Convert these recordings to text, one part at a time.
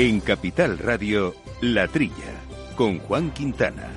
En Capital Radio, La Trilla, con Juan Quintana.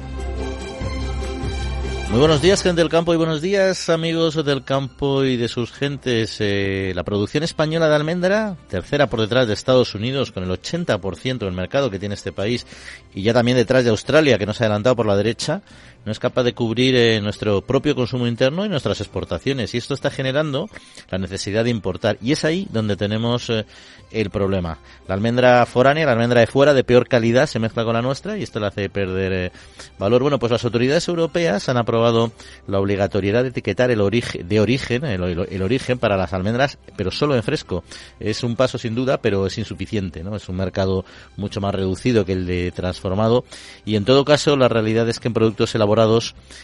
Muy buenos días, gente del campo, y buenos días, amigos del campo y de sus gentes. Eh, la producción española de almendra, tercera por detrás de Estados Unidos, con el 80% del mercado que tiene este país, y ya también detrás de Australia, que nos ha adelantado por la derecha, no es capaz de cubrir eh, nuestro propio consumo interno y nuestras exportaciones. Y esto está generando la necesidad de importar. Y es ahí donde tenemos eh, el problema. La almendra foránea, la almendra de fuera, de peor calidad, se mezcla con la nuestra y esto le hace perder eh, valor. Bueno, pues las autoridades europeas han aprobado la obligatoriedad de etiquetar el origen, de origen, el, el, origen para las almendras, pero solo en fresco. Es un paso sin duda, pero es insuficiente, ¿no? Es un mercado mucho más reducido que el de transformado. Y en todo caso, la realidad es que en productos elaborados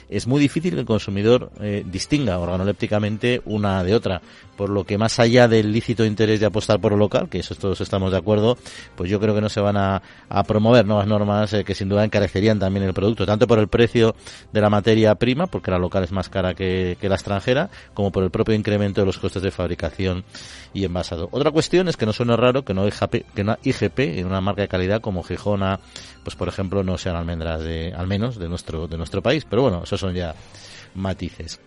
es muy difícil que el consumidor eh, distinga organolépticamente una de otra. Por lo que más allá del lícito interés de apostar por lo local, que eso todos estamos de acuerdo, pues yo creo que no se van a, promover nuevas normas eh, que sin duda encarecerían también el producto, tanto por el precio de la materia prima, porque la local es más cara que, la extranjera, como por el propio incremento de los costes de fabricación y envasado. Otra cuestión es que no suena raro que no IGP, que en una marca de calidad como Gijona, pues por ejemplo, no sean almendras de, al menos de nuestro, de nuestro país. Pero bueno, esos son ya matices.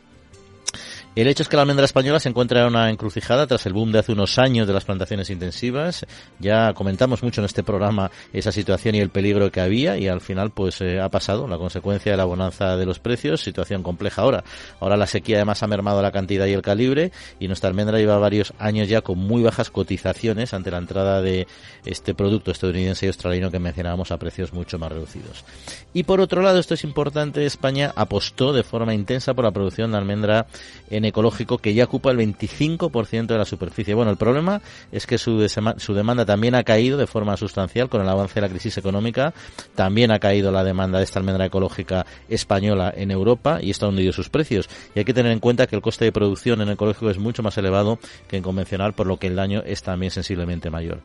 El hecho es que la almendra española se encuentra en una encrucijada tras el boom de hace unos años de las plantaciones intensivas. Ya comentamos mucho en este programa esa situación y el peligro que había y al final pues eh, ha pasado la consecuencia de la bonanza de los precios, situación compleja ahora. Ahora la sequía además ha mermado la cantidad y el calibre y nuestra almendra lleva varios años ya con muy bajas cotizaciones ante la entrada de este producto estadounidense y australiano que mencionábamos a precios mucho más reducidos. Y por otro lado, esto es importante, España apostó de forma intensa por la producción de almendra en ecológico que ya ocupa el 25% de la superficie. Bueno, el problema es que su, su demanda también ha caído de forma sustancial con el avance de la crisis económica. También ha caído la demanda de esta almendra ecológica española en Europa y esto ha hundido sus precios. Y hay que tener en cuenta que el coste de producción en ecológico es mucho más elevado que en convencional, por lo que el daño es también sensiblemente mayor.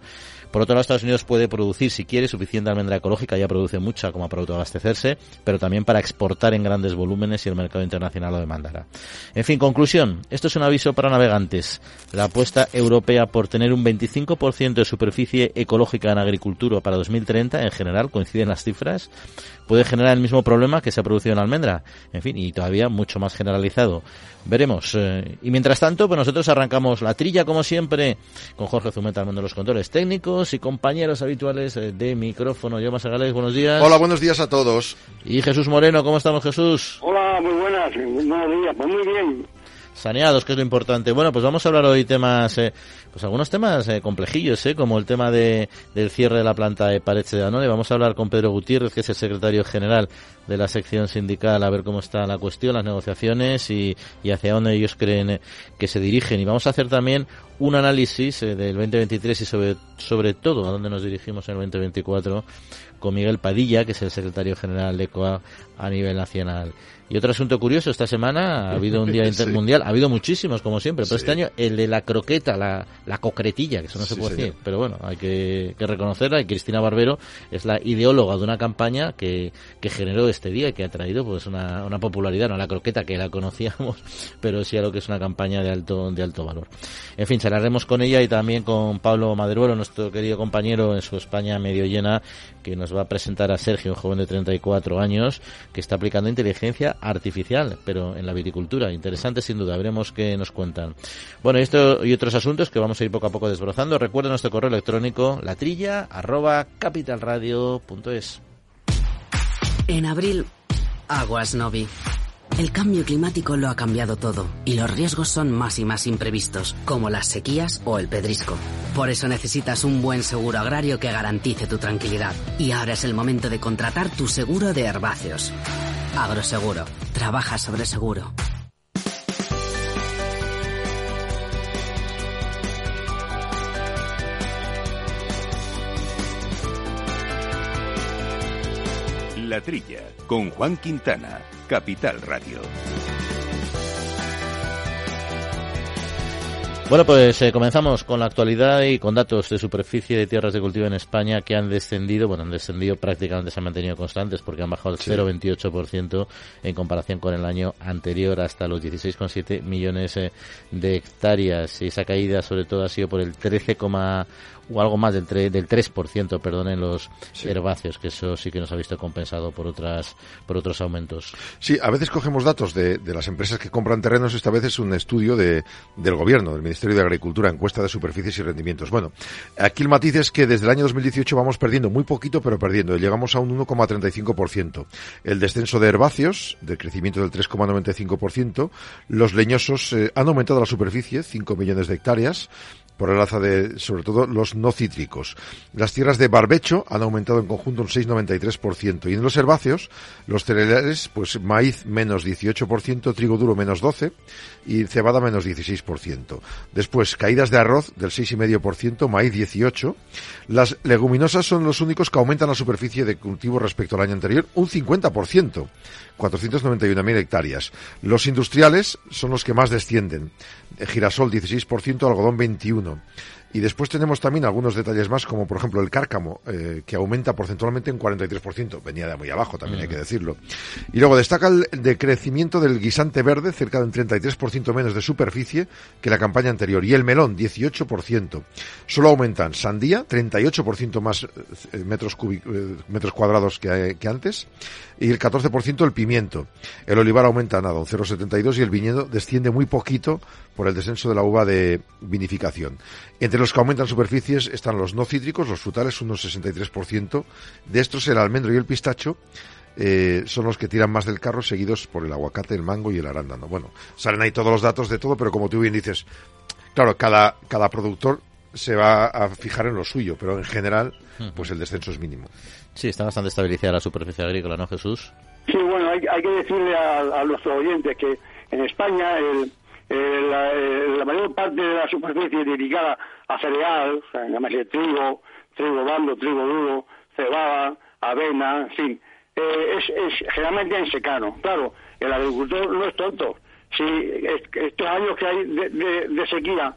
Por otro lado, Estados Unidos puede producir, si quiere, suficiente almendra ecológica, ya produce mucha como para autoabastecerse, pero también para exportar en grandes volúmenes y el mercado internacional lo demandará. En fin, conclusión. Esto es un aviso para navegantes. La apuesta europea por tener un 25% de superficie ecológica en agricultura para 2030, en general, coinciden las cifras, puede generar el mismo problema que se ha producido en almendra. En fin, y todavía mucho más generalizado. Veremos. Eh, y mientras tanto, pues nosotros arrancamos la trilla, como siempre, con Jorge Zumeta, al mundo de los controles técnicos y compañeros habituales eh, de micrófono. Yo, Masagales, buenos días. Hola, buenos días a todos. Y Jesús Moreno, ¿cómo estamos, Jesús? Hola, muy buenas. Buenos días, pues muy bien saneados, que es lo importante. Bueno, pues vamos a hablar hoy temas, eh, pues algunos temas eh, complejillos, eh, como el tema de, del cierre de la planta de Pareche de Danone. Vamos a hablar con Pedro Gutiérrez, que es el secretario general de la sección sindical, a ver cómo está la cuestión, las negociaciones y, y hacia dónde ellos creen que se dirigen. Y vamos a hacer también un análisis del 2023 y sobre, sobre todo a dónde nos dirigimos en el 2024 con Miguel Padilla, que es el secretario general de COA a nivel nacional. Y otro asunto curioso, esta semana ha habido un día intermundial, ha habido muchísimos como siempre, pero este año el de la croqueta, la, la concretilla, que eso no se puede decir, pero bueno, hay que, reconocerla y Cristina Barbero es la ideóloga de una campaña que, que generó este día y que ha traído pues una, una popularidad, no la croqueta que la conocíamos, pero sí a lo que es una campaña de alto, de alto valor. En fin, charlaremos con ella y también con Pablo Maderuelo, nuestro querido compañero en su España medio llena, que nos va a presentar a Sergio, un joven de 34 años, que está aplicando inteligencia artificial, pero en la viticultura. Interesante sin duda, veremos qué nos cuentan. Bueno, esto y otros asuntos que vamos a ir poco a poco desbrozando. Recuerden nuestro correo electrónico latrilla arroba capitalradio.es. En abril, Aguas Novi. El cambio climático lo ha cambiado todo y los riesgos son más y más imprevistos, como las sequías o el pedrisco. Por eso necesitas un buen seguro agrario que garantice tu tranquilidad. Y ahora es el momento de contratar tu seguro de herbáceos. Agroseguro. Trabaja sobre seguro. La Trilla, con Juan Quintana, Capital Radio. Bueno, pues eh, comenzamos con la actualidad y con datos de superficie de tierras de cultivo en España que han descendido, bueno, han descendido prácticamente, se han mantenido constantes porque han bajado el 0,28% en comparación con el año anterior hasta los 16,7 millones eh, de hectáreas. Y esa caída sobre todo ha sido por el 13, o algo más del, del 3%, perdón, en los herbáceos, que eso sí que nos ha visto compensado por otras por otros aumentos. Sí, a veces cogemos datos de, de las empresas que compran terrenos, esta vez es un estudio de, del gobierno, del Ministerio de Agricultura, encuesta de superficies y rendimientos. Bueno, aquí el matiz es que desde el año 2018 vamos perdiendo muy poquito, pero perdiendo. Llegamos a un 1,35%. El descenso de herbáceos, de crecimiento del 3,95%. Los leñosos eh, han aumentado la superficie, 5 millones de hectáreas, por el alza de, sobre todo, los no cítricos. Las tierras de barbecho han aumentado en conjunto un 6,93%. Y en los herbáceos, los cereales, pues maíz menos 18%, trigo duro menos 12% y cebada menos 16%. Después, caídas de arroz del 6,5%, maíz 18%. Las leguminosas son los únicos que aumentan la superficie de cultivo respecto al año anterior, un 50%, 491.000 hectáreas. Los industriales son los que más descienden. Girasol 16%, algodón 21%. Y después tenemos también algunos detalles más, como por ejemplo el cárcamo, eh, que aumenta porcentualmente en 43%. Venía de muy abajo, también hay que decirlo. Y luego destaca el decrecimiento del guisante verde, cerca de un 33% menos de superficie que la campaña anterior. Y el melón, 18%. Solo aumentan sandía, 38% más eh, metros, eh, metros cuadrados que, que antes. Y el 14% el pimiento. El olivar aumenta nada, un 0,72 y el viñedo desciende muy poquito por el descenso de la uva de vinificación. Entre los que aumentan superficies están los no cítricos, los frutales, unos 63%. De estos, el almendro y el pistacho eh, son los que tiran más del carro, seguidos por el aguacate, el mango y el arándano. Bueno, salen ahí todos los datos de todo, pero como tú bien dices, claro, cada, cada productor se va a fijar en lo suyo, pero en general, pues el descenso es mínimo. Sí, está bastante estabilizada la superficie agrícola, ¿no, Jesús? Sí, bueno, hay, hay que decirle a, a nuestros oyentes que en España el la, la, mayor parte de la superficie dedicada a cereal, o sea, llamarse trigo, trigo blando, trigo duro, cebada, avena, en fin, eh, es, es, generalmente en secano. Claro, el agricultor no es tonto. Si estos años que hay de, de, de sequía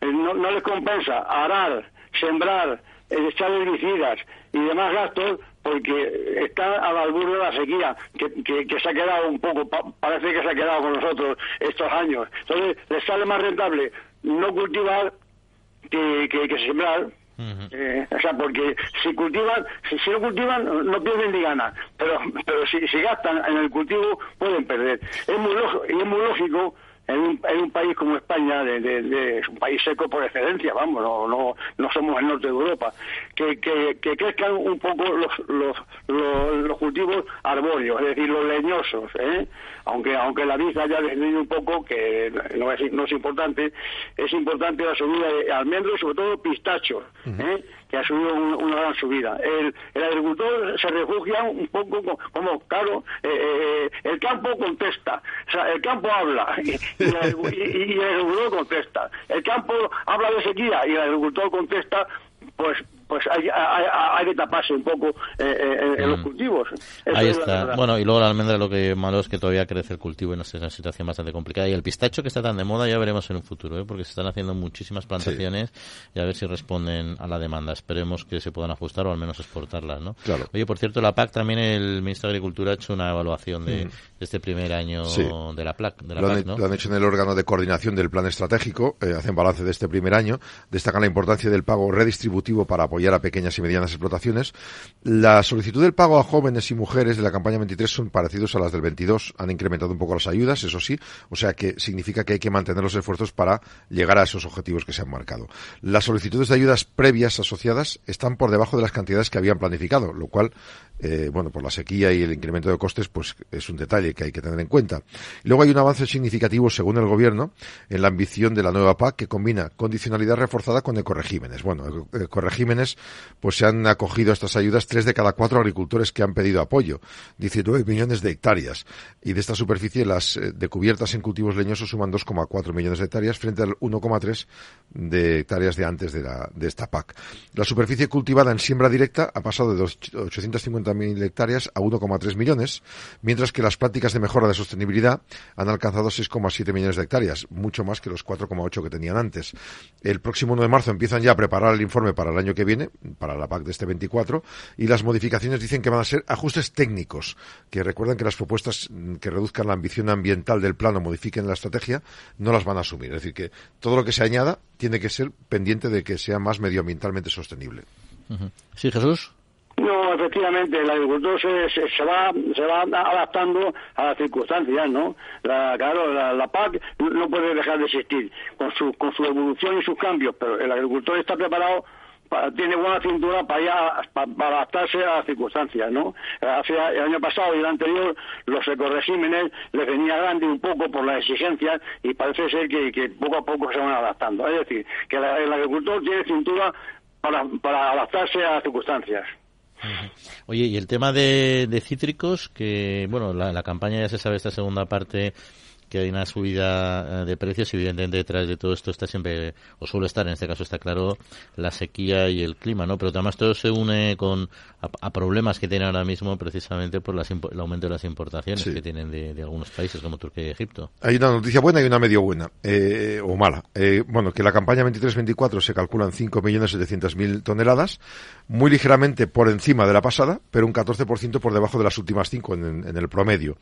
no, no les compensa arar, sembrar, echar herbicidas y demás gastos, porque está al borde de la sequía, que, que, se ha quedado un poco, parece que se ha quedado con nosotros estos años. Entonces, les sale más rentable no cultivar que, que, sembrar. eh, o sea, porque si cultivan, si, si, no cultivan, no pierden ni ganas, pero, pero si, si gastan en el cultivo, pueden perder. Es muy, y es muy lógico en un, en un, país como España, de, es un país seco por excelencia, vamos, no, no, no somos el norte de Europa, que, que, crezcan un poco los, los, los, cultivos arbóreos, es decir, los leñosos, ¿eh? aunque aunque la vid haya descendido un poco, que no es, no es importante, es importante la subida de almendros sobre todo pistachos, ¿eh? Ha subido un, una gran subida. El, el, agricultor se refugia un poco como, claro, eh, eh, el campo contesta, o sea, el campo habla y, y el agricultor contesta. El campo habla de sequía y el agricultor contesta pues pues hay, hay, hay, que taparse un poco eh, eh, en los cultivos. Eso Ahí está. Bueno, y luego la almendra lo que malo es que todavía crece el cultivo y no es una situación bastante complicada. Y el pistacho que está tan de moda ya veremos en un futuro, ¿eh? porque se están haciendo muchísimas plantaciones sí. y a ver si responden a la demanda. Esperemos que se puedan ajustar o al menos exportarlas, ¿no? Claro. Oye, por cierto, la PAC también el ministro de Agricultura ha hecho una evaluación de, mm. de este primer año sí. de la PAC. De la lo, PAC, han, ¿no? lo han hecho en el órgano de coordinación del plan estratégico, eh, hacen balance de este primer año, destacan la importancia del pago redistributivo para apoyar a pequeñas y medianas explotaciones. La solicitud del pago a jóvenes y mujeres de la campaña 23 son parecidos a las del 22. Han incrementado un poco las ayudas, eso sí. O sea que significa que hay que mantener los esfuerzos para llegar a esos objetivos que se han marcado. Las solicitudes de ayudas previas asociadas están por debajo de las cantidades que habían planificado, lo cual eh, bueno, por la sequía y el incremento de costes, pues es un detalle que hay que tener en cuenta. Luego hay un avance significativo, según el gobierno, en la ambición de la nueva PAC que combina condicionalidad reforzada con ecoregímenes. Bueno, ecoregímenes, pues se han acogido a estas ayudas tres de cada cuatro agricultores que han pedido apoyo, 19 millones de hectáreas. Y de esta superficie, las eh, de cubiertas en cultivos leñosos suman 2,4 millones de hectáreas frente al 1,3 de hectáreas de antes de, la, de esta PAC. La superficie cultivada en siembra directa ha pasado de 850.000 hectáreas a 1,3 millones, mientras que las prácticas de mejora de sostenibilidad han alcanzado 6,7 millones de hectáreas, mucho más que los 4,8 que tenían antes. El próximo 1 de marzo empiezan ya a preparar el informe para el año que viene, para la PAC de este 24, y las modificaciones dicen que van a ser ajustes técnicos, que recuerdan que las propuestas que reduzcan la ambición ambiental del plan o modifiquen la estrategia no las van a asumir. Es decir, que todo lo que se añada tiene que ser pendiente de que sea más medioambientalmente sostenible. Sí, Jesús. No, efectivamente, el agricultor se, se, va se va adaptando a las circunstancias, ¿no? La, claro, la, PAC no puede dejar de existir con su, con su evolución y sus cambios, pero el agricultor está preparado tiene buena cintura para, para, adaptarse a las circunstancias, ¿no? Hace, el año pasado y el anterior los ecoregímenes les venía grande un poco por las exigencias y parece ser que, poco a poco se van adaptando. Es decir, que el agricultor tiene cintura para adaptarse a las circunstancias. Oye, y el tema de, cítricos, que bueno, la, campaña ya se sabe esta segunda parte que hay una subida eh, de precios y evidentemente detrás de todo esto está siempre, o suele estar, en este caso está claro, la sequía y el clima, ¿no? Pero además todo se une con a, problemas que tienen ahora mismo precisamente por las, el aumento de las importaciones que tienen de, algunos países como Turquía y Egipto. Hay una noticia buena y una medio buena, eh, o mala. Eh, bueno, que la campaña 23-24 se calculan 5.700.000 toneladas, muy ligeramente por encima de la pasada, pero un 14% por debajo de las últimas cinco en, en, el promedio.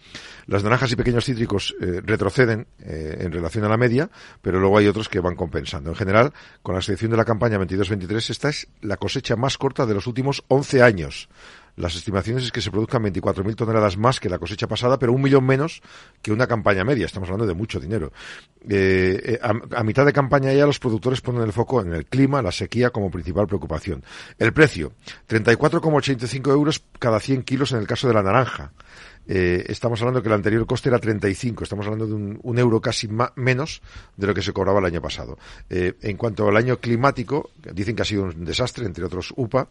Las naranjas y pequeños cítricos eh, retroceden eh, en relación a la media, pero luego hay otros que van compensando. En general, con la excepción de la campaña 22-23, esta es la cosecha más corta de los últimos 11 años. Las estimaciones es que se produzcan 24.000 toneladas más que la cosecha pasada, pero un millón menos que una campaña media. Estamos hablando de mucho dinero. Eh, eh, a, mitad de campaña ya los productores ponen el foco en el clima, la sequía como principal preocupación. El precio, 34,85 euros cada 100 kilos en el caso de la naranja. Eh, estamos hablando que el anterior coste era 35, estamos hablando de un, euro casi menos de lo que se cobraba el año pasado. Eh, en cuanto al año climático, dicen que ha sido un desastre, entre otros UPA.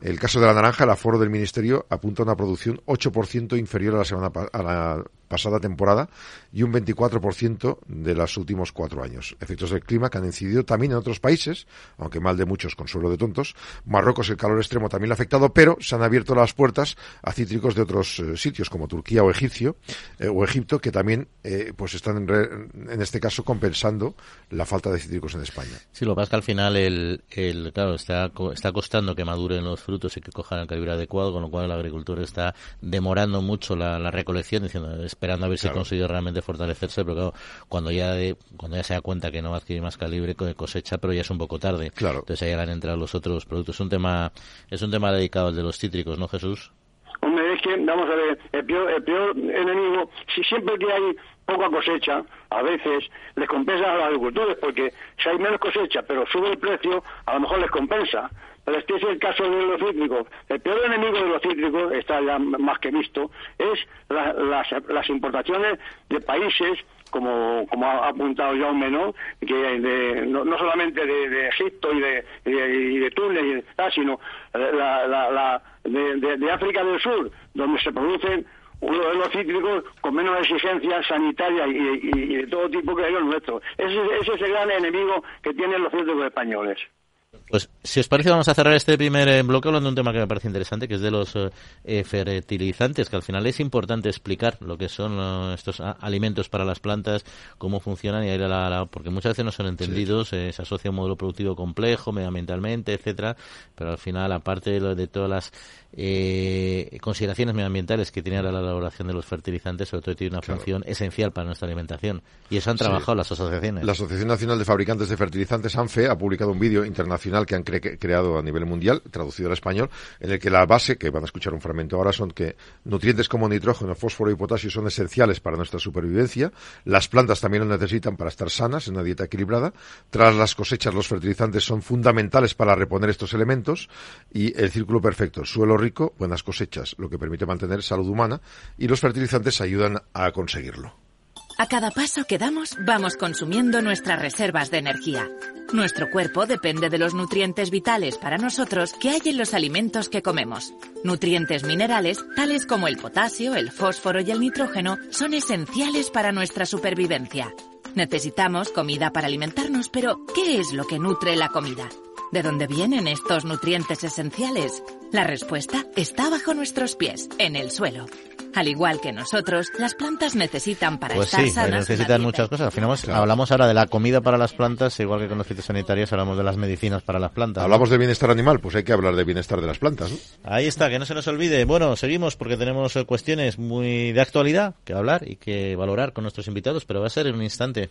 El caso de la naranja, el aforo del Ministerio apunta a una producción 8% inferior a la semana a la pasada temporada y un 24% de los últimos cuatro años. Efectos del clima que han incidido también en otros países, aunque mal de muchos, con suelo de tontos. Marruecos, el calor extremo también lo ha afectado, pero se han abierto las puertas a cítricos de otros eh, sitios, como Turquía o Egipcio, eh, o Egipto, que también eh, pues están, en, este caso, compensando la falta de cítricos en España. Sí, lo que pasa es que al final, el, el claro, está, está costando que maduren los frutos y que cojan el calibre adecuado, con lo cual el agricultor está demorando mucho la, la recolección, diciendo, esperando a ver si consigue realmente fortalecerse, pero claro, cuando ya cuando ya se da cuenta que no va a adquirir más calibre cosecha, pero ya es un poco tarde. Claro. Entonces ahí han entrado los otros productos. Es un tema, es un tema dedicado al de los cítricos, ¿no, Jesús? Vamos a ver, el peor, el peor enemigo, si siempre que hay poca cosecha, a veces les compensa a los agricultores, porque si hay menos cosecha, pero sube el precio, a lo mejor les compensa. Este es el caso de los cítricos. El peor enemigo de los cítricos, está ya más que visto, es las, importaciones de países como, como ha apuntado Jaume, ¿no? Que no, solamente de, Egipto y de, y de, Túnez, sino la, de, África del Sur, donde se producen uno de los cítricos con menos exigencias sanitarias y, de todo tipo que los nuestros. Ese, ese es el gran enemigo que tienen los cítricos españoles. Pues si os parece vamos a cerrar este primer eh, bloque hablando de un tema que me parece interesante, que es de los eh, fertilizantes, que al final es importante explicar lo que son eh, estos alimentos para las plantas, cómo funcionan y la, porque muchas veces no son entendidos, se asocia a un modelo productivo complejo, medioambientalmente, etcétera, pero al final aparte de, de todas las consideraciones medioambientales que tiene la elaboración de los fertilizantes, sobre todo tiene una función esencial para nuestra alimentación y eso han trabajado las asociaciones. La Asociación Nacional de Fabricantes de Fertilizantes ANFE ha publicado un vídeo internacional que han creado a nivel mundial, traducido al español, en el que la base, que van a escuchar un fragmento ahora, son que nutrientes como nitrógeno, fósforo y potasio son esenciales para nuestra supervivencia. Las plantas también lo necesitan para estar sanas en una dieta equilibrada. Tras las cosechas, los fertilizantes son fundamentales para reponer estos elementos y el círculo perfecto, suelo buenas cosechas, lo que permite mantener salud humana y los fertilizantes ayudan a conseguirlo. A cada paso que damos, vamos consumiendo nuestras reservas de energía. Nuestro cuerpo depende de los nutrientes vitales para nosotros que hay en los alimentos que comemos. Nutrientes minerales, tales como el potasio, el fósforo y el nitrógeno, son esenciales para nuestra supervivencia. Necesitamos comida para alimentarnos, pero ¿qué es lo que nutre la comida? ¿De dónde vienen estos nutrientes esenciales? La respuesta está bajo nuestros pies, en el suelo. Al igual que nosotros, las plantas necesitan para pues estar sí, sanas. necesitan muchas cosas. Al final hablamos ahora de la comida para las plantas, igual que con los fitosanitarios hablamos de las medicinas para las plantas. Hablamos de bienestar animal, pues hay que hablar de bienestar de las plantas. ¿no? Ahí está, que no se nos olvide. Bueno, seguimos porque tenemos eh, cuestiones muy de actualidad que hablar y que valorar con nuestros invitados, pero va a ser en un instante.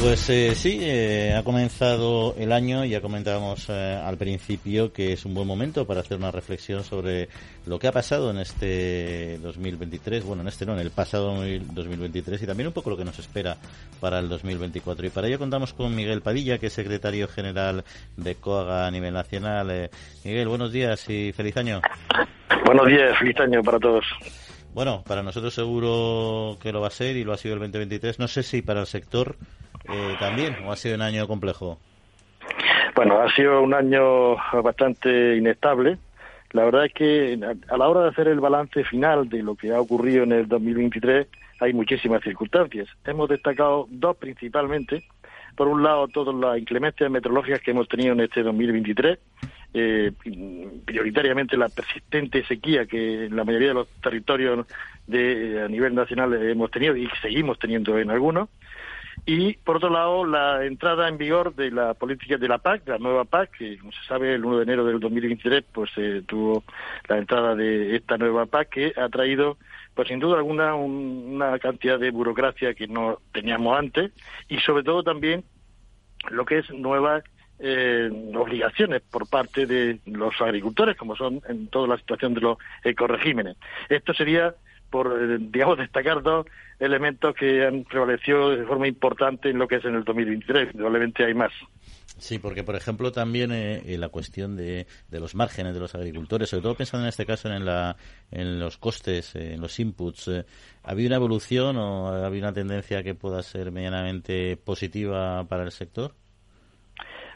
Pues eh, sí, eh, ha comenzado el año, ya comentábamos eh, al principio que es un buen momento para hacer una reflexión sobre lo que ha pasado en este 2023, bueno, en este no, en el pasado 2023 y también un poco lo que nos espera para el 2024. Y para ello contamos con Miguel Padilla, que es secretario general de COAGA a nivel nacional. Miguel, buenos días y feliz año. Buenos días, feliz año para todos. Bueno, para nosotros seguro que lo va a ser y lo ha sido el 2023. No sé si para el sector eh, también o ha sido un año complejo. Bueno, ha sido un año bastante inestable. La verdad es que a la hora de hacer el balance final de lo que ha ocurrido en el 2023 hay muchísimas circunstancias. Hemos destacado dos principalmente. Por un lado, todas las inclemencias meteorológicas que hemos tenido en este 2023 eh, prioritariamente la persistente sequía que en la mayoría de los territorios de, a nivel nacional hemos tenido y seguimos teniendo en algunos. Y, por otro lado, la entrada en vigor de la política de la PAC, la nueva PAC, que, como se sabe, el 1 de enero del 2023, pues eh, tuvo la entrada de esta nueva PAC que ha traído, pues sin duda alguna, una cantidad de burocracia que no teníamos antes y, sobre todo, también lo que es nuevas eh, obligaciones por parte de los agricultores, como son en toda la situación de los ecoregímenes. Esto sería por, eh, digamos, destacar dos elementos que han prevalecido de forma importante en lo que es en el 2023. Probablemente hay más. Sí, porque por ejemplo también eh, la cuestión de, de, los márgenes de los agricultores, sobre todo pensando en este caso en, la, en los costes, en los inputs, ¿ha habido una evolución o ha habido una tendencia que pueda ser medianamente positiva para el sector?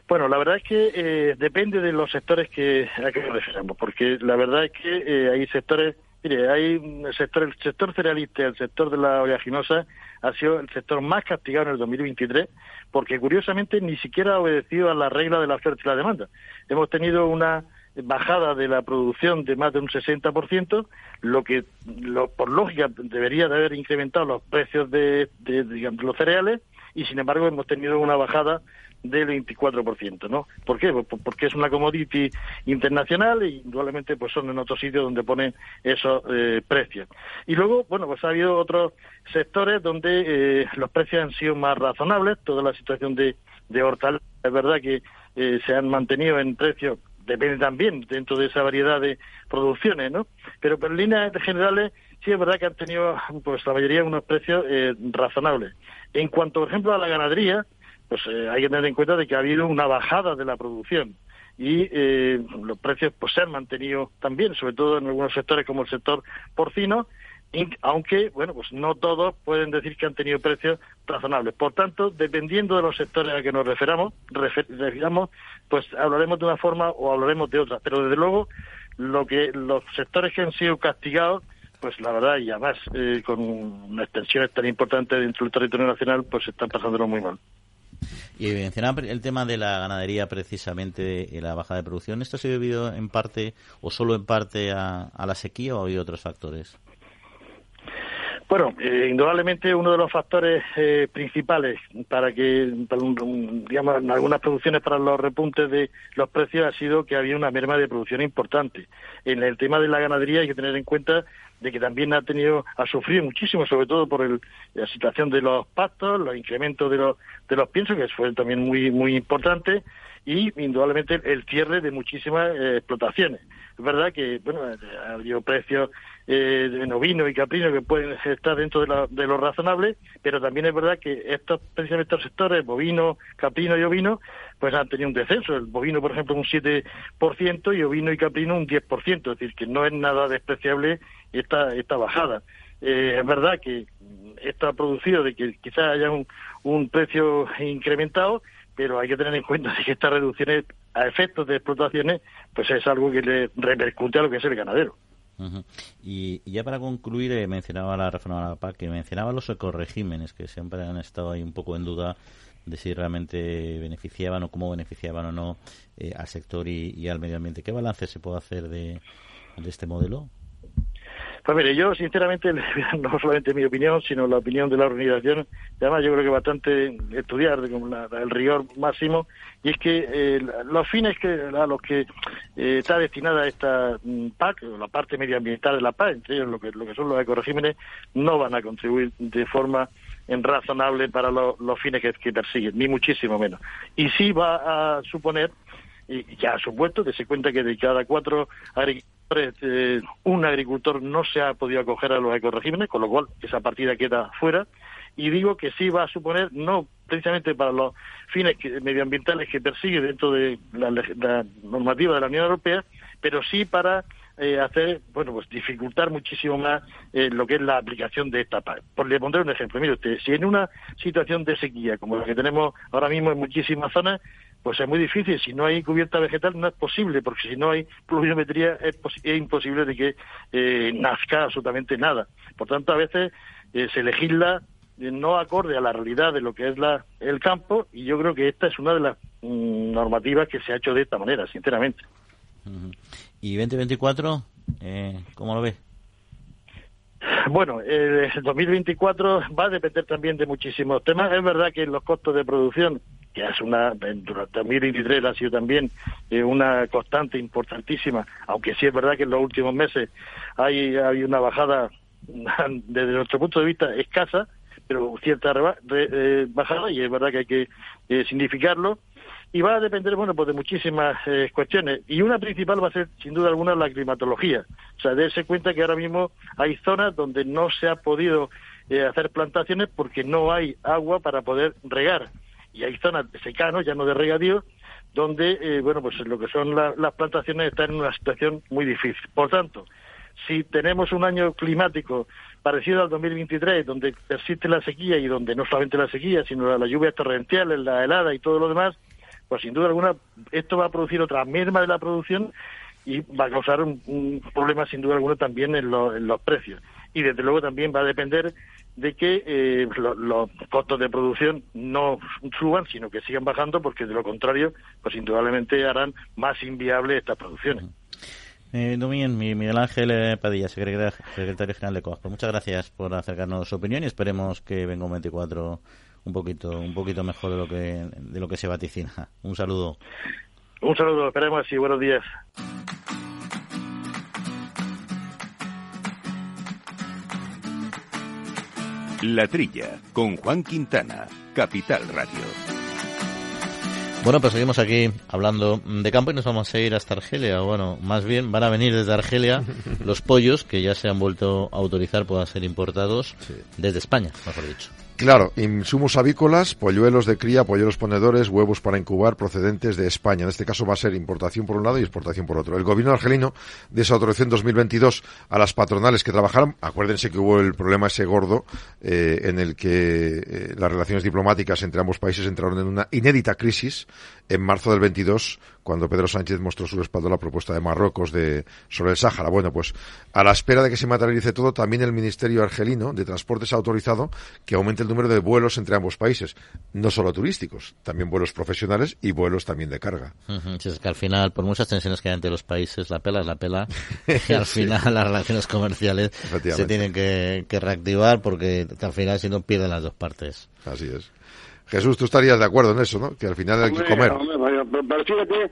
Bueno, la verdad es que eh, depende de los sectores que a que nos referamos, porque la verdad es que eh, hay sectores, mire, hay el sector, el sector cerealista, el sector de la oleaginosa ha sido el sector más castigado en el 2023, porque curiosamente ni siquiera ha obedecido a la regla de la oferta y la demanda. Hemos tenido una bajada de la producción de más de un 60%, lo que lo, por lógica debería de haber incrementado los precios de, de, los cereales y sin embargo hemos tenido una bajada del 24%, ¿no? ¿Por qué? Pues porque es una commodity internacional y indudablemente pues son en otros sitios donde ponen esos eh, precios. Y luego, bueno, pues ha habido otros sectores donde eh, los precios han sido más razonables, toda la situación de, de hortalizas, es verdad que eh, se han mantenido en precios depende también dentro de esa variedad de producciones, ¿no? Pero en líneas generales sí es verdad que han tenido, pues la mayoría, unos precios razonables. En cuanto, por ejemplo, a la ganadería, pues eh, hay que tener en cuenta de que ha habido una bajada de la producción y eh, los precios pues se han mantenido también, sobre todo en algunos sectores como el sector porcino, aunque bueno pues no todos pueden decir que han tenido precios razonables. Por tanto, dependiendo de los sectores a que nos referamos, refiramos, pues hablaremos de una forma o hablaremos de otra. Pero desde luego, lo que los sectores que han sido castigados pues la verdad, y además eh, con una extensión tan importante dentro del territorio nacional, pues están pasándolo muy mal. Y mencionaba el tema de la ganadería precisamente la baja de producción. ¿Esto se ha debido en parte o solo en parte a, la sequía o hay otros factores? Bueno, eh, indudablemente uno de los factores eh, principales para que, digamos, en algunas producciones para los repuntes de los precios ha sido que había una merma de producción importante. En el tema de la ganadería hay que tener en cuenta de que también ha tenido, ha sufrido muchísimo, sobre todo por el, la situación de los pastos, los incrementos de los, de los piensos, que fue también muy, muy importante, y indudablemente el cierre de muchísimas eh, explotaciones. Es verdad que, bueno, ha habido precios eh, de novino y caprino que pueden estar dentro de, de, lo razonable, pero también es verdad que estos, precisamente estos sectores, bovino, caprino y ovino, pues han tenido un descenso. El bovino, por ejemplo, un 7% y ovino y caprino un 10%, es decir, que no es nada despreciable esta, esta bajada. Eh, es verdad que esto ha producido de que quizás haya un, un precio incrementado, pero hay que tener en cuenta que estas reducciones a efectos de explotaciones, pues es algo que le repercute a lo que es el ganadero. Y, ya para concluir, eh, mencionaba la reforma de la PAC, que mencionaba los ecoregímenes, que siempre han estado ahí un poco en duda de si realmente beneficiaban o cómo beneficiaban o no eh, al sector y, al medio ambiente. ¿Qué balance se puede hacer de este modelo? Pues mire, yo sinceramente, no solamente mi opinión, sino la opinión de la organización, además yo creo que bastante estudiar con el rigor máximo, y es que eh, los fines que a los que eh, está destinada esta mm, PAC, la parte medioambiental de la PAC, entre ellos lo que, lo que son los ecoregímenes, no van a contribuir de forma razonable para los fines que persiguen, ni muchísimo menos. Y sí va a suponer y ya ha supuesto que se cuenta que de cada cuatro agricultores eh, un agricultor no se ha podido acoger a los ecoregímenes, con lo cual esa partida queda fuera. Y digo que sí va a suponer, no precisamente para los fines medioambientales que persigue dentro de la, normativa de la Unión Europea, pero sí para eh, hacer, bueno, pues dificultar muchísimo más eh, lo que es la aplicación de esta PAC. Por, le pondré un ejemplo. Mire usted, si en una situación de sequía, como la que tenemos ahora mismo en muchísimas zonas, pues es muy difícil. Si no hay cubierta vegetal no es posible, porque si no hay pluviometría es, imposible de que eh, nazca absolutamente nada. Por tanto, a veces eh, se legisla eh, no acorde a la realidad de lo que es la, el campo y yo creo que esta es una de las mm, normativas que se ha hecho de esta manera, sinceramente. ¿Y 2024, eh, cómo lo ve? Bueno, el 2024 va a depender también de muchísimos temas. Es verdad que los costos de producción que es una, durante 2023 ha sido también eh, una constante importantísima, aunque sí es verdad que en los últimos meses hay, una bajada, desde nuestro punto de vista, escasa, pero cierta eh, bajada, y es verdad que hay que eh, significarlo, y va a depender, bueno, pues de muchísimas cuestiones, y una principal va a ser, sin duda alguna, la climatología, o sea, darse cuenta que ahora mismo hay zonas donde no se ha podido hacer plantaciones porque no hay agua para poder regar. Y hay zonas de secano, ya no de regadío, donde, eh, bueno, pues lo que son las plantaciones están en una situación muy difícil. Por tanto, si tenemos un año climático parecido al 2023, donde persiste la sequía y donde no solamente la sequía, sino la, lluvia torrencial, la helada y todo lo demás, pues sin duda alguna esto va a producir otra merma de la producción y va a causar un, problema sin duda alguna también en, los precios. Y desde luego también va a depender de que eh, los costos de producción no suban, sino que sigan bajando, porque de lo contrario, pues indudablemente harán más inviable estas producciones. Eh, Miguel Ángel eh, Padilla, secretario, general de COASPO. Muchas gracias por acercarnos su opinión y esperemos que venga un 24 un poquito un poquito mejor de lo que de lo que se vaticina. Un saludo. Un saludo, esperemos y buenos días. La Trilla, con Juan Quintana, Capital Radio. Bueno, pues seguimos aquí hablando de campo y nos vamos a ir hasta Argelia. Bueno, más bien van a venir desde Argelia los pollos que ya se han vuelto a autorizar puedan ser importados desde España, mejor dicho. Claro, insumos avícolas, polluelos de cría, polluelos ponedores, huevos para incubar procedentes de España. En este caso va a ser importación por un lado y exportación por otro. El gobierno argelino desautorizó en 2022 a las patronales que trabajaron. Acuérdense que hubo el problema ese gordo eh, en el que eh, las relaciones diplomáticas entre ambos países entraron en una inédita crisis en marzo del 22 cuando Pedro Sánchez mostró su respaldo a la propuesta de Marruecos de, sobre el Sáhara. Bueno, pues a la espera de que se materialice todo, también el Ministerio argelino de Transportes ha autorizado que aumente el número de vuelos entre ambos países, no solo turísticos, también vuelos profesionales y vuelos también de carga. es que al final, por muchas tensiones que hay entre los países, la pela es la pela, y al final las relaciones comerciales se tienen que, que reactivar porque al final si no pierden las dos partes. Así es. Jesús, tú estarías de acuerdo en eso, ¿no? Que al final hay que comer. pero fíjate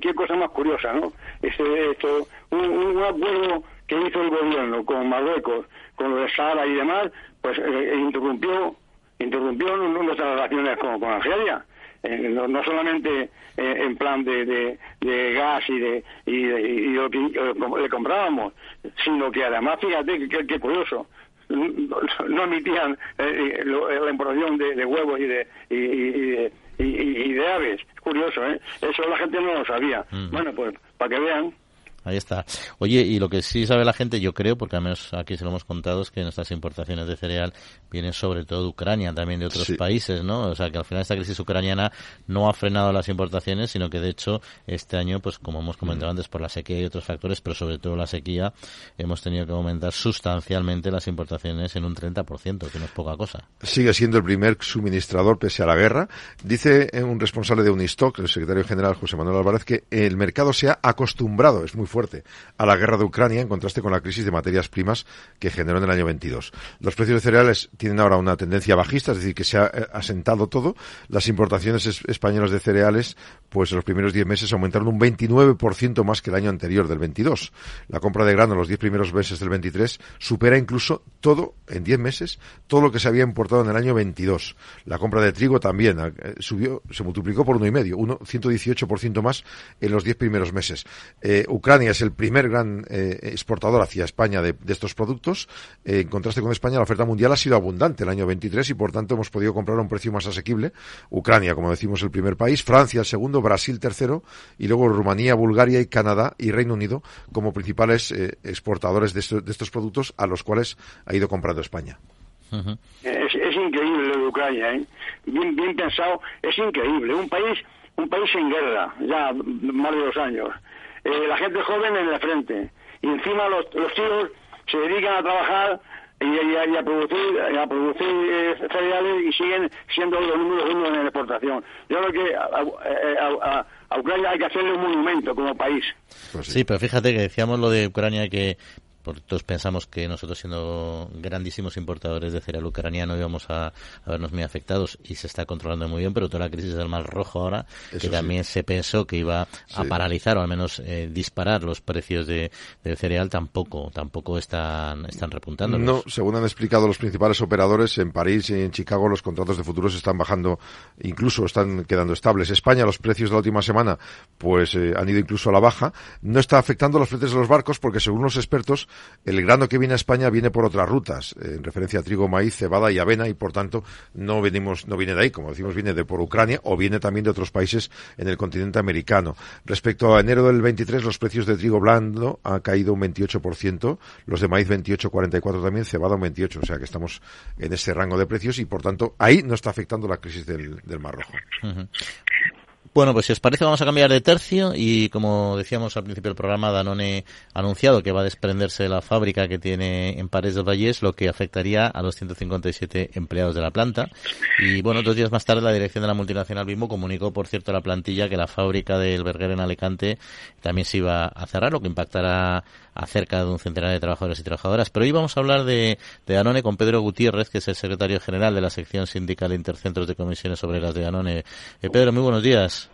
qué, cosa más curiosa, ¿no? Este, esto, un, acuerdo que hizo el gobierno con Marruecos, con lo de Sahara y demás, pues eh, eh, interrumpió interrumpió nuestras relaciones con, con Argelia. no, solamente en plan de, de, gas y de y, lo que le comprábamos, sino que además, fíjate qué curioso, no emitían eh, la importación de, huevos y de, y, y, de aves. Curioso, ¿eh? Eso la gente no lo sabía. Mm. Bueno, pues para que vean. Ahí está. Oye, y lo que sí sabe la gente, yo creo, porque al menos aquí se lo hemos contado, es que nuestras importaciones de cereal vienen sobre todo de Ucrania, también de otros países, ¿no? O sea, que al final esta crisis ucraniana no ha frenado las importaciones, sino que de hecho este año, pues como hemos comentado mm. antes, por la sequía y otros factores, pero sobre todo la sequía, hemos tenido que aumentar sustancialmente las importaciones en un 30%, que no es poca cosa. Sigue siendo el primer suministrador pese a la guerra. Dice un responsable de Unistock, el secretario general José Manuel Álvarez, que el mercado se ha acostumbrado, es muy fuerte fuerte a la guerra de Ucrania en contraste con la crisis de materias primas que generó en el año 22. Los precios de cereales tienen ahora una tendencia bajista, es decir, que se ha eh, asentado todo. Las importaciones españolas de cereales, pues en los primeros 10 meses aumentaron un 29% más que el año anterior, del 22. La compra de grano en los 10 primeros meses del 23 supera incluso todo, en 10 meses, todo lo que se había importado en el año 22. La compra de trigo también eh, subió, se multiplicó por uno y medio, uno, 118% más en los 10 primeros meses. Eh, Ucrania es el primer gran eh, exportador hacia España de, estos productos. Eh, en contraste con España, la oferta mundial ha sido abundante el año 23 y, por tanto, hemos podido comprar a un precio más asequible. Ucrania, como decimos, el primer país, Francia el segundo, Brasil tercero y luego Rumanía, Bulgaria y Canadá y Reino Unido como principales eh, exportadores de, estos productos a los cuales ha ido comprando España. es, increíble lo de Ucrania, bien, bien pensado, es increíble. Un país, un país en guerra, ya más de dos años eh, la gente joven en la frente. Y encima los, los tíos se dedican a trabajar y, a producir, a producir eh, cereales y siguen siendo los números uno en la exportación. Yo creo que a, Ucrania hay que hacerle un monumento como país. Pues sí. pero fíjate que decíamos lo de Ucrania que todos pensamos que nosotros siendo grandísimos importadores de cereal ucraniano íbamos a, vernos muy afectados y se está controlando muy bien, pero toda la crisis del Mar Rojo ahora, que también se pensó que iba a paralizar o al menos eh, disparar los precios de, del cereal, tampoco tampoco están, están repuntando. No, según han explicado los principales operadores, en París y en Chicago los contratos de futuros están bajando, incluso están quedando estables. España, los precios de la última semana, pues eh, han ido incluso a la baja. No está afectando los precios de los barcos porque según los expertos el grano que viene a España viene por otras rutas, en referencia a trigo, maíz, cebada y avena, y por tanto no venimos, no viene de ahí, como decimos, viene de por Ucrania o viene también de otros países en el continente americano. Respecto a enero del 23, los precios de trigo blando han caído un 28%, los de maíz 28,44 también, cebada un 28, o sea que estamos en ese rango de precios y por tanto ahí no está afectando la crisis del, Mar Rojo. Bueno, pues si os parece vamos a cambiar de tercio y como decíamos al principio del programa, Danone ha anunciado que va a desprenderse de la fábrica que tiene en Pares del Vallés, lo que afectaría a los 157 empleados de la planta. Y bueno, dos días más tarde la dirección de la multinacional Bimbo comunicó, por cierto, a la plantilla que la fábrica del Berger en Alicante también se iba a cerrar, lo que impactará a cerca de un centenar de trabajadores y trabajadoras. Pero hoy vamos a hablar de, de Danone con Pedro Gutiérrez, que es el secretario general de la sección sindical Intercentros de Comisiones Obreras de Danone. Eh, Pedro, muy buenos días.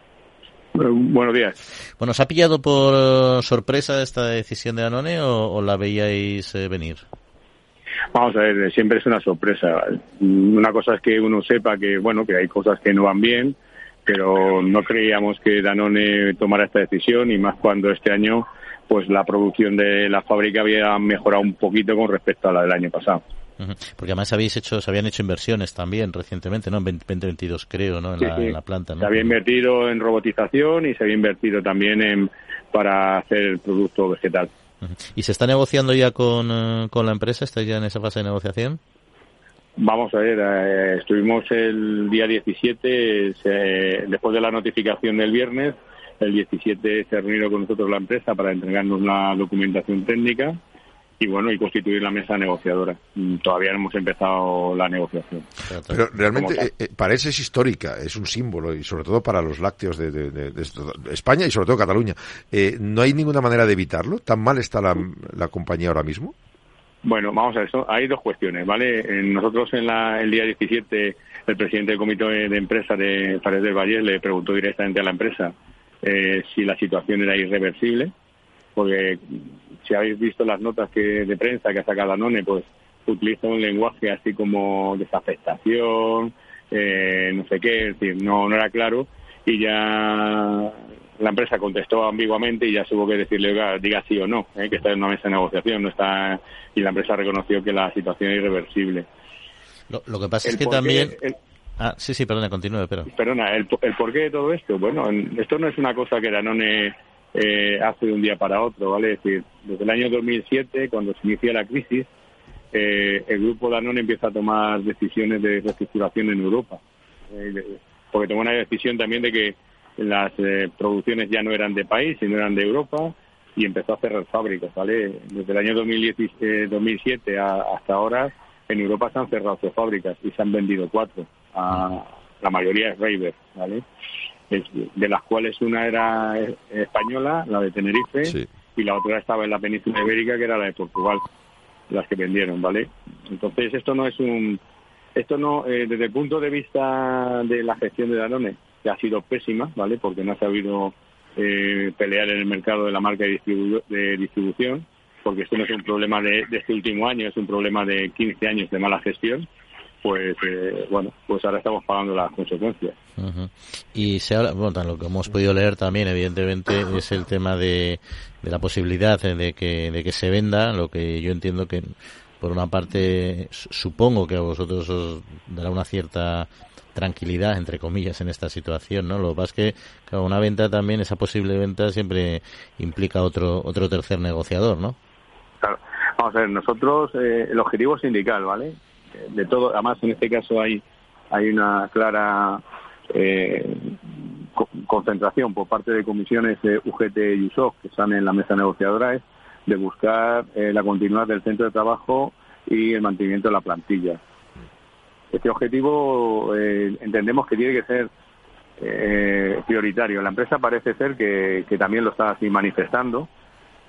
buenos días. Bueno, ¿os ha pillado por sorpresa esta decisión de Danone o, la veíais eh, venir? Vamos a ver, siempre es una sorpresa. Una cosa es que uno sepa que, bueno, que hay cosas que no van bien, pero no creíamos que Danone tomara esta decisión y más cuando este año pues la producción de la fábrica había mejorado un poquito con respecto a la del año pasado. Porque además habéis hecho, se habían hecho inversiones también recientemente, ¿no? En 2022 creo, ¿no? En, la, planta, ¿no? Se había invertido en robotización y se había invertido también en para hacer el producto vegetal. ¿Y se está negociando ya con, eh, con la empresa? ¿Está ya en esa fase de negociación? Vamos a ver, eh, estuvimos el día 17, después de la notificación del viernes, el 17 se reunió con nosotros la empresa para entregarnos la documentación técnica y bueno, y constituir la mesa negociadora. Mm, todavía no hemos empezado la negociación. Pero realmente eh, eh, parece es histórica, es un símbolo y sobre todo para los lácteos de, España y sobre todo Cataluña. Eh, ¿No hay ninguna manera de evitarlo? ¿Tan mal está la, la compañía ahora mismo? Bueno, vamos a eso. Hay dos cuestiones, ¿vale? Nosotros en la, el día 17, el presidente del comité de empresa de Paredes del Valle le preguntó directamente a la empresa eh, si la situación era irreversible, porque si habéis visto las notas que de prensa que ha sacado Danone, pues utiliza un lenguaje así como desafectación, eh, no sé qué, es decir, no, no era claro y ya la empresa contestó ambiguamente y ya hubo que decirle, oiga, diga sí o no, ¿eh? que está en una mesa de negociación, no está y la empresa reconoció que la situación es irreversible. Lo, que pasa es que también... Ah, sí, sí, perdona, continúe, pero... Perdona, el, el porqué de todo esto, bueno, esto no es una cosa que Danone eh, hace de un día para otro, ¿vale? Es decir, desde el año 2007, cuando se inicia la crisis, eh, el grupo Danone empieza a tomar decisiones de reestructuración en Europa. Eh, porque tomó una decisión también de que las eh, producciones ya no eran de país, sino eran de Europa y empezó a cerrar fábricas, ¿vale? Desde el año 2007 hasta ahora en Europa se han cerrado tres fábricas y se han vendido cuatro. La mayoría es Raver, ¿vale? de las cuales una era española, la de Tenerife, y la otra estaba en la península ibérica, que era la de Portugal, las que vendieron, ¿vale? Entonces, esto no es un. Esto no, eh, desde el punto de vista de la gestión de Danone, que ha sido pésima, ¿vale? Porque no ha sabido eh, pelear en el mercado de la marca de, de distribución, porque esto no es un problema de, de, este último año, es un problema de 15 años de mala gestión pues eh, bueno, pues ahora estamos pagando las consecuencias. Y se habla, bueno, lo que hemos podido leer también, evidentemente, es el tema de, de la posibilidad de que, de que se venda, lo que yo entiendo que, por una parte, supongo que a vosotros os dará una cierta tranquilidad, entre comillas, en esta situación, ¿no? Lo que pasa es que una venta también, esa posible venta siempre implica otro otro tercer negociador, ¿no? Claro. Vamos a ver, nosotros, eh, el objetivo sindical, ¿vale? De todo. Además, en este caso hay, hay una clara eh, concentración por parte de comisiones de UGT y USOC que están en la mesa negociadora es de buscar eh, la continuidad del centro de trabajo y el mantenimiento de la plantilla. Este objetivo eh, entendemos que tiene que ser prioritario. La empresa parece ser que, que también lo está así manifestando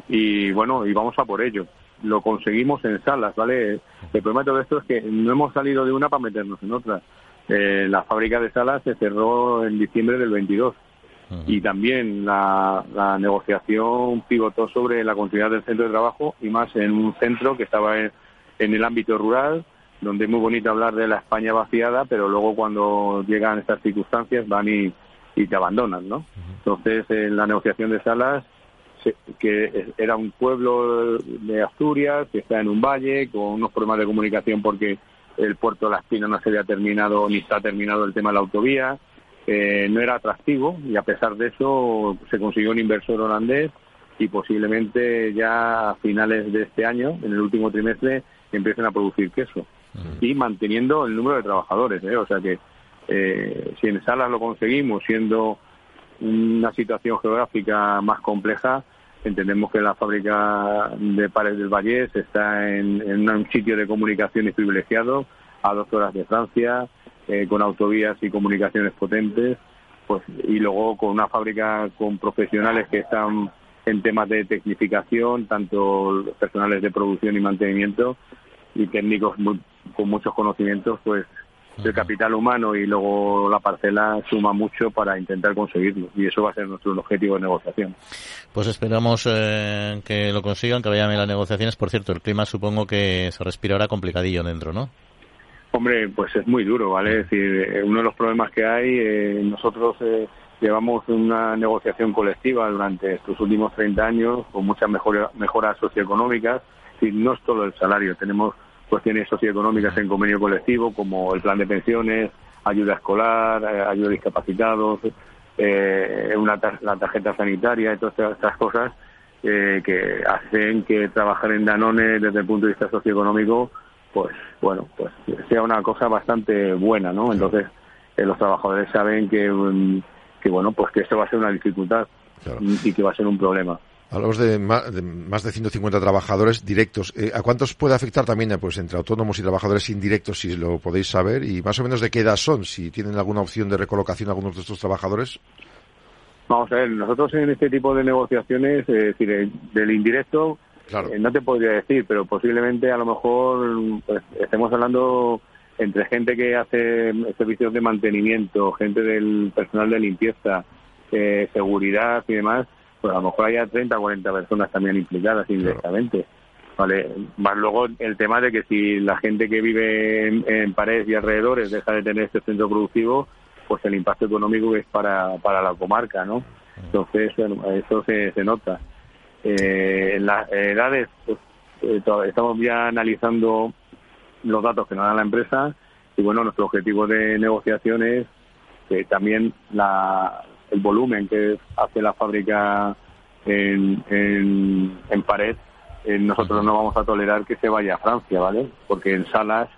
y bueno, y vamos a por ello lo conseguimos en salas, ¿vale? El problema de todo esto es que no hemos salido de una para meternos en otra. Eh, la fábrica de salas se cerró en diciembre del 22 y también la, negociación pivotó sobre la continuidad del centro de trabajo y más en un centro que estaba en, el ámbito rural, donde es muy bonito hablar de la España vaciada, pero luego cuando llegan estas circunstancias van y, y te abandonan, ¿no? Entonces, en la negociación de salas que era un pueblo de Asturias, que está en un valle, con unos problemas de comunicación porque el puerto de La Espina no se había terminado ni está terminado el tema de la autovía, eh, no era atractivo y a pesar de eso se consiguió un inversor holandés y posiblemente ya a finales de este año, en el último trimestre, empiecen a producir queso y manteniendo el número de trabajadores. ¿eh? O sea que eh, si en Salas lo conseguimos siendo una situación geográfica más compleja, entendemos que la fábrica de Pares del Valle está en, un sitio de comunicaciones privilegiado, a dos horas de Francia, eh, con autovías y comunicaciones potentes, pues y luego con una fábrica con profesionales que están en temas de tecnificación, tanto personales de producción y mantenimiento y técnicos con muchos conocimientos, pues el capital humano y luego la parcela suma mucho para intentar conseguirlo y eso va a ser nuestro objetivo de negociación. Pues esperamos eh, que lo consigan, que vayan bien las negociaciones. Por cierto, el clima supongo que se respira ahora complicadillo dentro, ¿no? Hombre, pues es muy duro, ¿vale? Es decir, eh, uno de los problemas que hay, eh, nosotros llevamos una negociación colectiva durante estos últimos 30 años con muchas mejoras, mejoras socioeconómicas y no es solo el salario, tenemos cuestiones socioeconómicas en convenio colectivo, como el plan de pensiones, ayuda escolar, eh, ayuda a discapacitados, eh, una la tarjeta sanitaria y todas estas cosas eh, que hacen que trabajar en Danone desde el punto de vista socioeconómico, pues bueno, pues sea una cosa bastante buena, ¿no? Entonces los trabajadores saben que, mm, que bueno, pues que esto va a ser una dificultad y que va a ser un problema. Hablamos de más, de más de 150 trabajadores directos. Eh, ¿A cuántos puede afectar también eh, pues entre autónomos y trabajadores indirectos, si lo podéis saber? Y más o menos de qué edad son, si tienen alguna opción de recolocación algunos de estos trabajadores. Vamos a ver, nosotros en este tipo de negociaciones, es decir, del indirecto, eh, no te podría decir, pero posiblemente a lo mejor pues, estemos hablando entre gente que hace servicios de mantenimiento, gente del personal de limpieza, seguridad y demás, pues a lo mejor haya 30 o 40 personas también implicadas indirectamente. Vale, más luego el tema de que si la gente que vive en, en Pared y alrededores deja de tener este centro productivo, pues el impacto económico es para, para la comarca, ¿no? Entonces, eso se, se nota. Eh, en las edades, pues, eh, estamos ya analizando los datos que nos da la empresa y bueno, nuestro objetivo de negociación es que también la, el volumen que hace la fábrica en, en, en pared, eh, nosotros no vamos a tolerar que se vaya a Francia, ¿vale? Porque en salas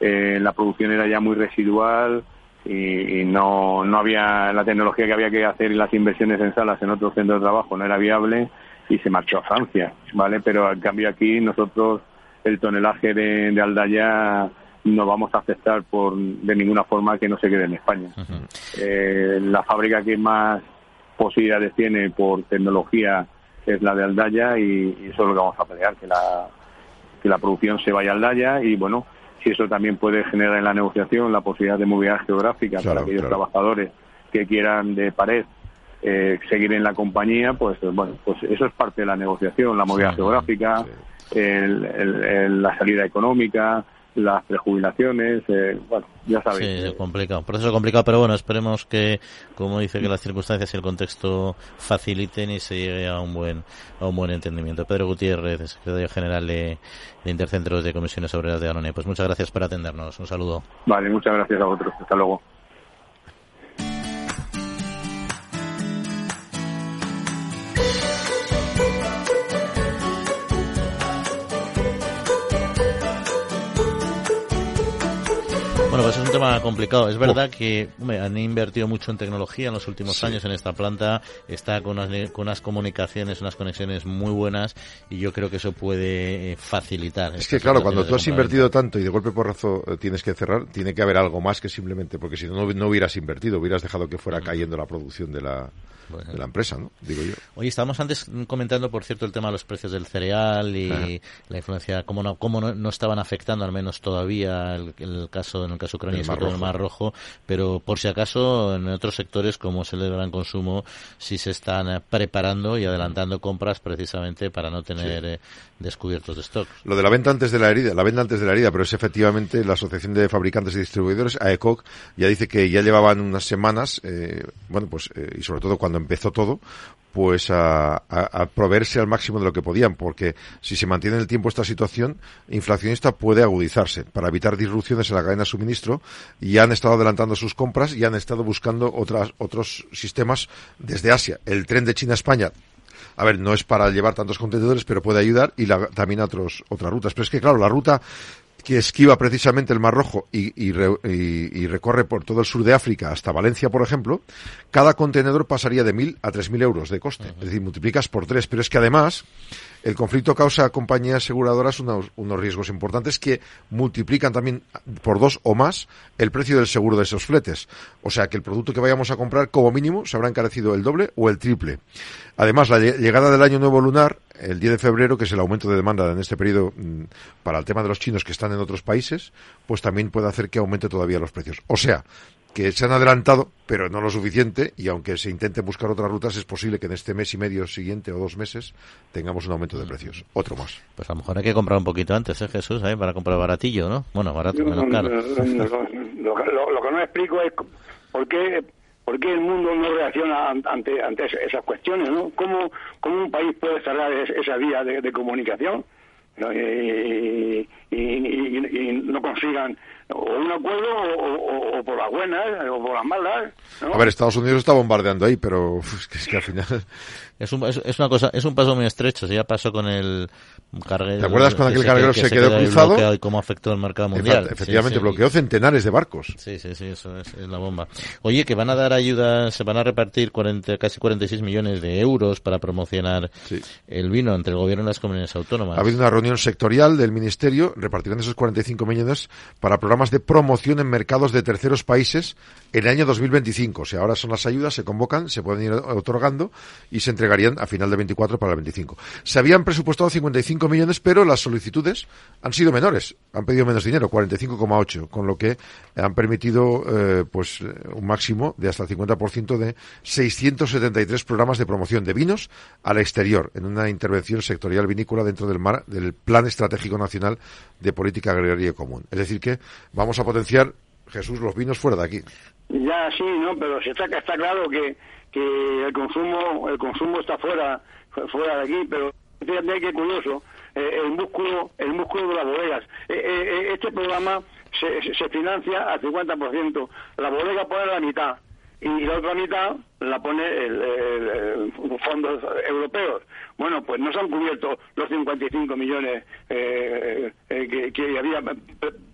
eh, la producción era ya muy residual y, y, no, no había la tecnología que había que hacer y las inversiones en salas en otros centros de trabajo no era viable y se marchó a Francia, ¿vale? Pero al cambio aquí nosotros el tonelaje de, de Aldaya no vamos a aceptar por de ninguna forma que no se quede en España. Uh -huh. eh, la fábrica que más posibilidades tiene por tecnología es la de Aldaya y, y, eso es lo que vamos a pelear, que la, que la producción se vaya a Aldaya y bueno, si eso también puede generar en la negociación la posibilidad de movilidad geográfica claro, para aquellos claro. trabajadores que quieran de pared eh, seguir en la compañía, pues bueno, pues eso es parte de la negociación, la movilidad sí, geográfica, sí. El, el, el, la salida económica, las prejubilaciones, eh, bueno, ya sabéis. Sí, complicado, proceso complicado, pero bueno, esperemos que, como dice, que las circunstancias y el contexto faciliten y se llegue a un buen a un buen entendimiento. Pedro Gutiérrez, secretario general de, de Intercentros de Comisiones Obreras de Anoné, pues muchas gracias por atendernos, un saludo. Vale, muchas gracias a vosotros, hasta luego. Bueno, pues es un tema complicado. Es verdad que hombre, han invertido mucho en tecnología en los últimos sí. años en esta planta. Está con unas, con unas, comunicaciones, unas conexiones muy buenas y yo creo que eso puede eh, facilitar. Es que claro, cuando tú has invertido tanto y de golpe porrazo eh, tienes que cerrar, tiene que haber algo más que simplemente, porque si no, no hubieras invertido, hubieras dejado que fuera cayendo la producción de la, bueno. de la empresa, ¿no? Digo yo. Oye, estábamos antes comentando, por cierto, el tema de los precios del cereal y Ajá. la influencia, cómo no, cómo no, no, estaban afectando, al menos todavía, el, el caso en el caso ucraniano, todo el Mar Rojo, pero por si acaso en otros sectores como es el del gran consumo, sí se están preparando y adelantando compras precisamente para no tener sí. eh, descubiertos de stock. Lo de la venta antes de la herida, la venta antes de la herida, pero es efectivamente la Asociación de Fabricantes y Distribuidores, AECOC, ya dice que ya llevaban unas semanas, eh, bueno, pues, eh, y sobre todo cuando empezó todo, pues a, proveerse al máximo de lo que podían, porque si se mantiene en el tiempo esta situación inflacionista puede agudizarse. Para evitar disrupciones en la cadena de suministro, y han estado adelantando sus compras y han estado buscando otras, otros sistemas desde Asia. El tren de China a España a ver, no es para llevar tantos contenedores, pero puede ayudar y la, también a otros, otras rutas. Pero es que, claro, la ruta que esquiva precisamente el Mar Rojo y, y, y, y, recorre por todo el sur de África hasta Valencia, por ejemplo, cada contenedor pasaría de mil a tres mil euros de coste. Uh -huh. Es decir, multiplicas por tres. Pero es que además el conflicto causa a compañías aseguradoras unos, unos, riesgos importantes que multiplican también por dos o más el precio del seguro de esos fletes. O sea que el producto que vayamos a comprar, como mínimo, se habrá encarecido el doble o el triple. Además, la llegada del año nuevo lunar, el 10 de febrero, que es el aumento de demanda en este periodo mm, para el tema de los chinos que están en otros países, pues también puede hacer que aumente todavía los precios. O sea, que se han adelantado, pero no lo suficiente, y aunque se intente buscar otras rutas, es posible que en este mes y medio siguiente o dos meses tengamos un aumento de precios. Otro más. Pues a lo mejor hay que comprar un poquito antes, ¿eh, Jesús? ¿eh? Para comprar baratillo, ¿no? Bueno, barato, menos caro. Lo, lo, lo, que no explico es por qué, por qué el mundo no reacciona ante, ante esas cuestiones, ¿no? ¿Cómo, cómo un país puede cerrar esa vía de, de comunicación? ¿no? Y, y, y, y, no consigan o un acuerdo o, o, o, por las buenas o por las malas. ¿no? A ver, Estados Unidos está bombardeando ahí, pero es que, es que al final es, un, es, es, una cosa, es un paso muy estrecho. Ya pasó con el carguero. ¿Te acuerdas cuando aquel carguero se, se, quedó cruzado? Y cómo afectó el mercado mundial. Efectivamente, sí, sí. bloqueó centenares de barcos. Sí, sí, sí, eso es, es, la bomba. Oye, que van a dar ayuda, se van a repartir 40, casi 46 millones de euros para promocionar sí. el vino entre el gobierno y las comunidades autónomas. Ha habido una reunión sectorial del ministerio, repartirán esos 45 millones millones para programas de promoción en mercados de terceros países en el año 2025. O sea, ahora son las ayudas, se convocan, se pueden ir otorgando y se entregarían a final de 24 para el 25. Se habían presupuestado 55 millones, pero las solicitudes han sido menores. Han pedido menos dinero, 45,8, con lo que han permitido eh, pues un máximo de hasta el 50% de 673 programas de promoción de vinos al exterior en una intervención sectorial vinícola dentro del, mar, del Plan Estratégico Nacional de Política Agraria Común. Es decir, que vamos a potenciar, Jesús, los vinos fuera de aquí. Ya, sí, ¿no? Pero si está, está claro que, que el consumo el consumo está fuera fuera de aquí, pero fíjate qué curioso, eh, el músculo el músculo de las bodegas. Eh, eh, este programa se, se financia al 50%, la bodega pone la mitad y la otra mitad la pone el, fondos europeos. Bueno, pues no se han cubierto los 55 millones que, que había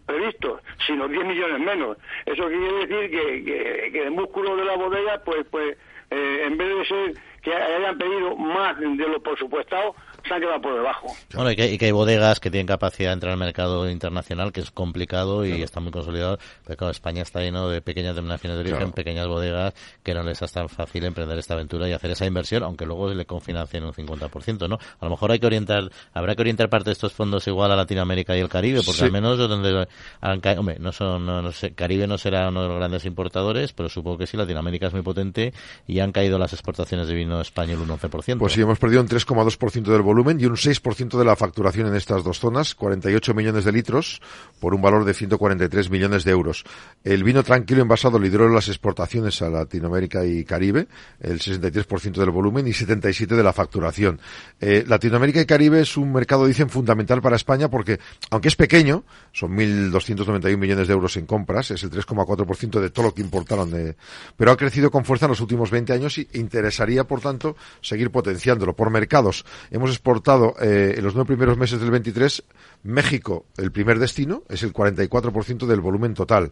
previsto, sino 10 millones menos. Eso quiere decir que, que, el músculo de la bodega, pues, pues eh, en vez de ser que hayan pedido más de lo presupuestado, se han quedado por debajo. Bueno, y que, hay bodegas que tienen capacidad de entrar al mercado internacional, que es complicado y está muy consolidado. Pero claro, España está lleno de pequeñas denominaciones de origen, pequeñas bodegas, que no les es tan fácil emprender esta aventura y hacer esa inversión, aunque luego le confinancien un 50%, ¿no? A lo mejor hay que orientar, habrá que orientar parte de estos fondos igual a Latinoamérica y el Caribe, porque al menos donde han caído, hombre, no son, no, sé, Caribe no será uno de los grandes importadores, pero supongo que sí, Latinoamérica es muy potente y han caído las exportaciones de vino español un 11%. Pues sí, hemos perdido un 3,2% del volumen y un 6% de la facturación en estas dos zonas, 48 millones de litros por un valor de 143 millones de euros. El vino tranquilo envasado lideró las exportaciones a Latinoamérica y Caribe, el 63% del volumen y 77 de la facturación. Eh, Latinoamérica y Caribe es un mercado, dicen, fundamental para España porque, aunque es pequeño, son 1.291 millones de euros en compras, es el 3,4% de todo lo que importaron, de, pero ha crecido con fuerza en los últimos 20 años y interesaría, por tanto, seguir potenciándolo por mercados. Hemos exportado eh, en los nueve primeros meses del 23, México, el primer destino, es el 44% del volumen total.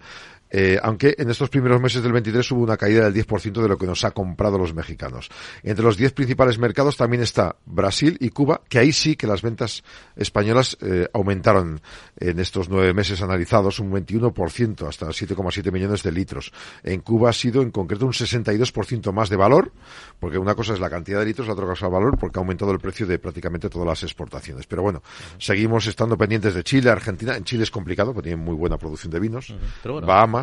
Eh, aunque en estos primeros meses del 23 hubo una caída del 10% de lo que nos ha comprado los mexicanos. Entre los 10 principales mercados también está Brasil y Cuba, que ahí sí que las ventas españolas eh, aumentaron en estos nueve meses analizados un 21% hasta 7,7 millones de litros. En Cuba ha sido en concreto un 62% más de valor, porque una cosa es la cantidad de litros, la otra cosa es el valor, porque ha aumentado el precio de prácticamente todas las exportaciones. Pero bueno, seguimos estando pendientes de Chile, Argentina. En Chile es complicado, porque tienen muy buena producción de vinos. Bahamas,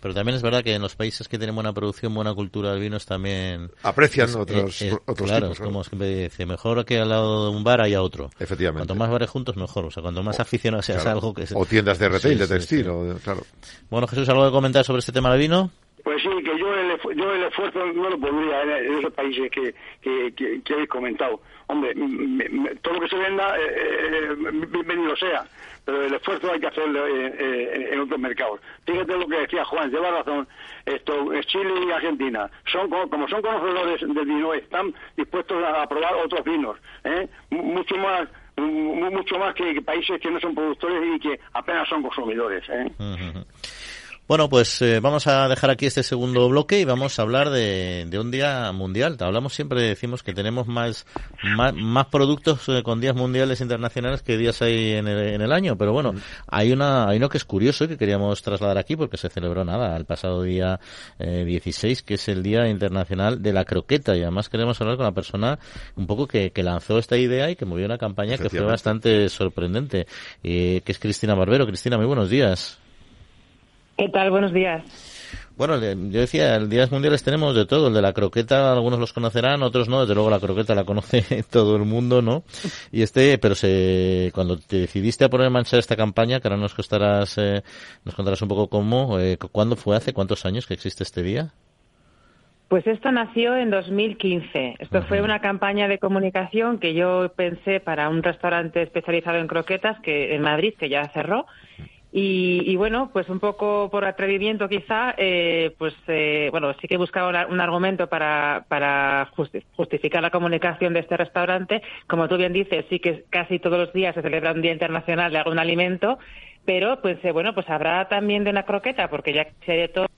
pero también es verdad que en los países que tienen buena producción, buena cultura de vinos también... Aprecian otros, eh, otros claro, es como siempre dice, mejor que al lado de un bar haya otro. Efectivamente. Cuanto más bares juntos, mejor. O sea, cuanto más aficionado seas a algo que... O tiendas de retail, de textil, claro. Bueno, Jesús, ¿algo de comentar sobre este tema de vino? Pues sí, que yo el, yo el esfuerzo no lo pondría en, esos países que, que, que, habéis comentado. Hombre, todo lo que se venda, eh, eh, bienvenido sea pero el esfuerzo hay que hacerlo en, otros mercados. Fíjate lo que decía Juan, lleva razón, esto Chile y Argentina, son como son conocedores del vino, están dispuestos a probar otros vinos, ¿eh? mucho más mucho más que países que no son productores y que apenas son consumidores. ¿eh? Bueno, pues eh, vamos a dejar aquí este segundo bloque y vamos a hablar de, un día mundial. Hablamos siempre, decimos que tenemos más, más, productos eh, con días mundiales internacionales que días hay en el, año, pero bueno, hay una hay uno que es curioso y que queríamos trasladar aquí porque se celebró nada el pasado día 16, eh, que es el Día Internacional de la Croqueta y además queremos hablar con la persona un poco que, que lanzó esta idea y que movió una campaña que fue bastante sorprendente, que es Cristina Barbero. Cristina, muy buenos días. ¿Qué tal? Buenos días. Bueno, yo decía, el Días Mundiales tenemos de todo. El de la croqueta, algunos los conocerán, otros no. Desde luego la croqueta la conoce todo el mundo, ¿no? Y este, pero se, cuando te decidiste a poner en marcha esta campaña, que ahora nos contarás, eh, nos contarás un poco cómo, eh, ¿cuándo fue? ¿Hace cuántos años que existe este día? Pues esto nació en 2015. Esto fue una campaña de comunicación que yo pensé para un restaurante especializado en croquetas que en Madrid, que ya cerró. Y, bueno, pues un poco por atrevimiento quizá, eh, pues eh, bueno, sí que buscaba un argumento para, para justificar la comunicación de este restaurante. Como tú bien dices, sí que casi todos los días se celebra un Día Internacional de algún alimento, pero pues eh, bueno, pues habrá también de una croqueta, porque ya se de todo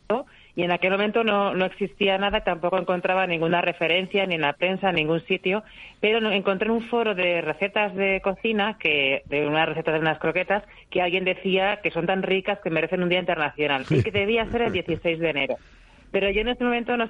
y en aquel momento no, no existía nada, tampoco encontraba ninguna referencia ni en la prensa, en ningún sitio, pero encontré en un foro de recetas de cocina, que de una receta de unas croquetas, que alguien decía que son tan ricas que merecen un día internacional. Y que debía ser el 16 de enero. Pero yo en ese momento no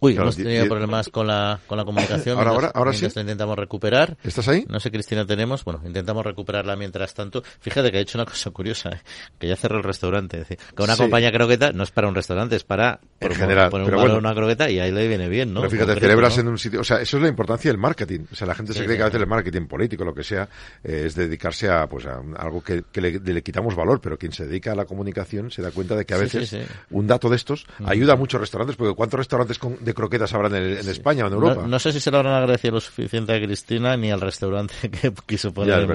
Uy, hemos tenido problemas con la, con la comunicación. Ahora, ahora, ahora sí. intentamos recuperar. ¿Estás ahí? No sé, Cristina, tenemos. Bueno, intentamos recuperarla mientras tanto. Fíjate que ha hecho una cosa curiosa, ¿eh? que ya cerró el restaurante. Es decir, que una compañía croqueta no es para un restaurante, es para en general, poner pero una croqueta y ahí le viene bien, ¿no? Pero fíjate, celebras en un sitio. O sea, eso es la importancia del marketing. O sea, la gente se cree que a veces el marketing político, lo que sea, eh, es dedicarse a, pues, a algo que, le, quitamos valor, pero quien se dedica a la comunicación se da cuenta de que a veces un dato de estos ayuda a muchos restaurantes, porque ¿cuántos restaurantes con, de croquetas habrán en en España o en Europa. No, sé si se lo habrán agradecido lo suficiente a Cristina ni al restaurante que quiso poner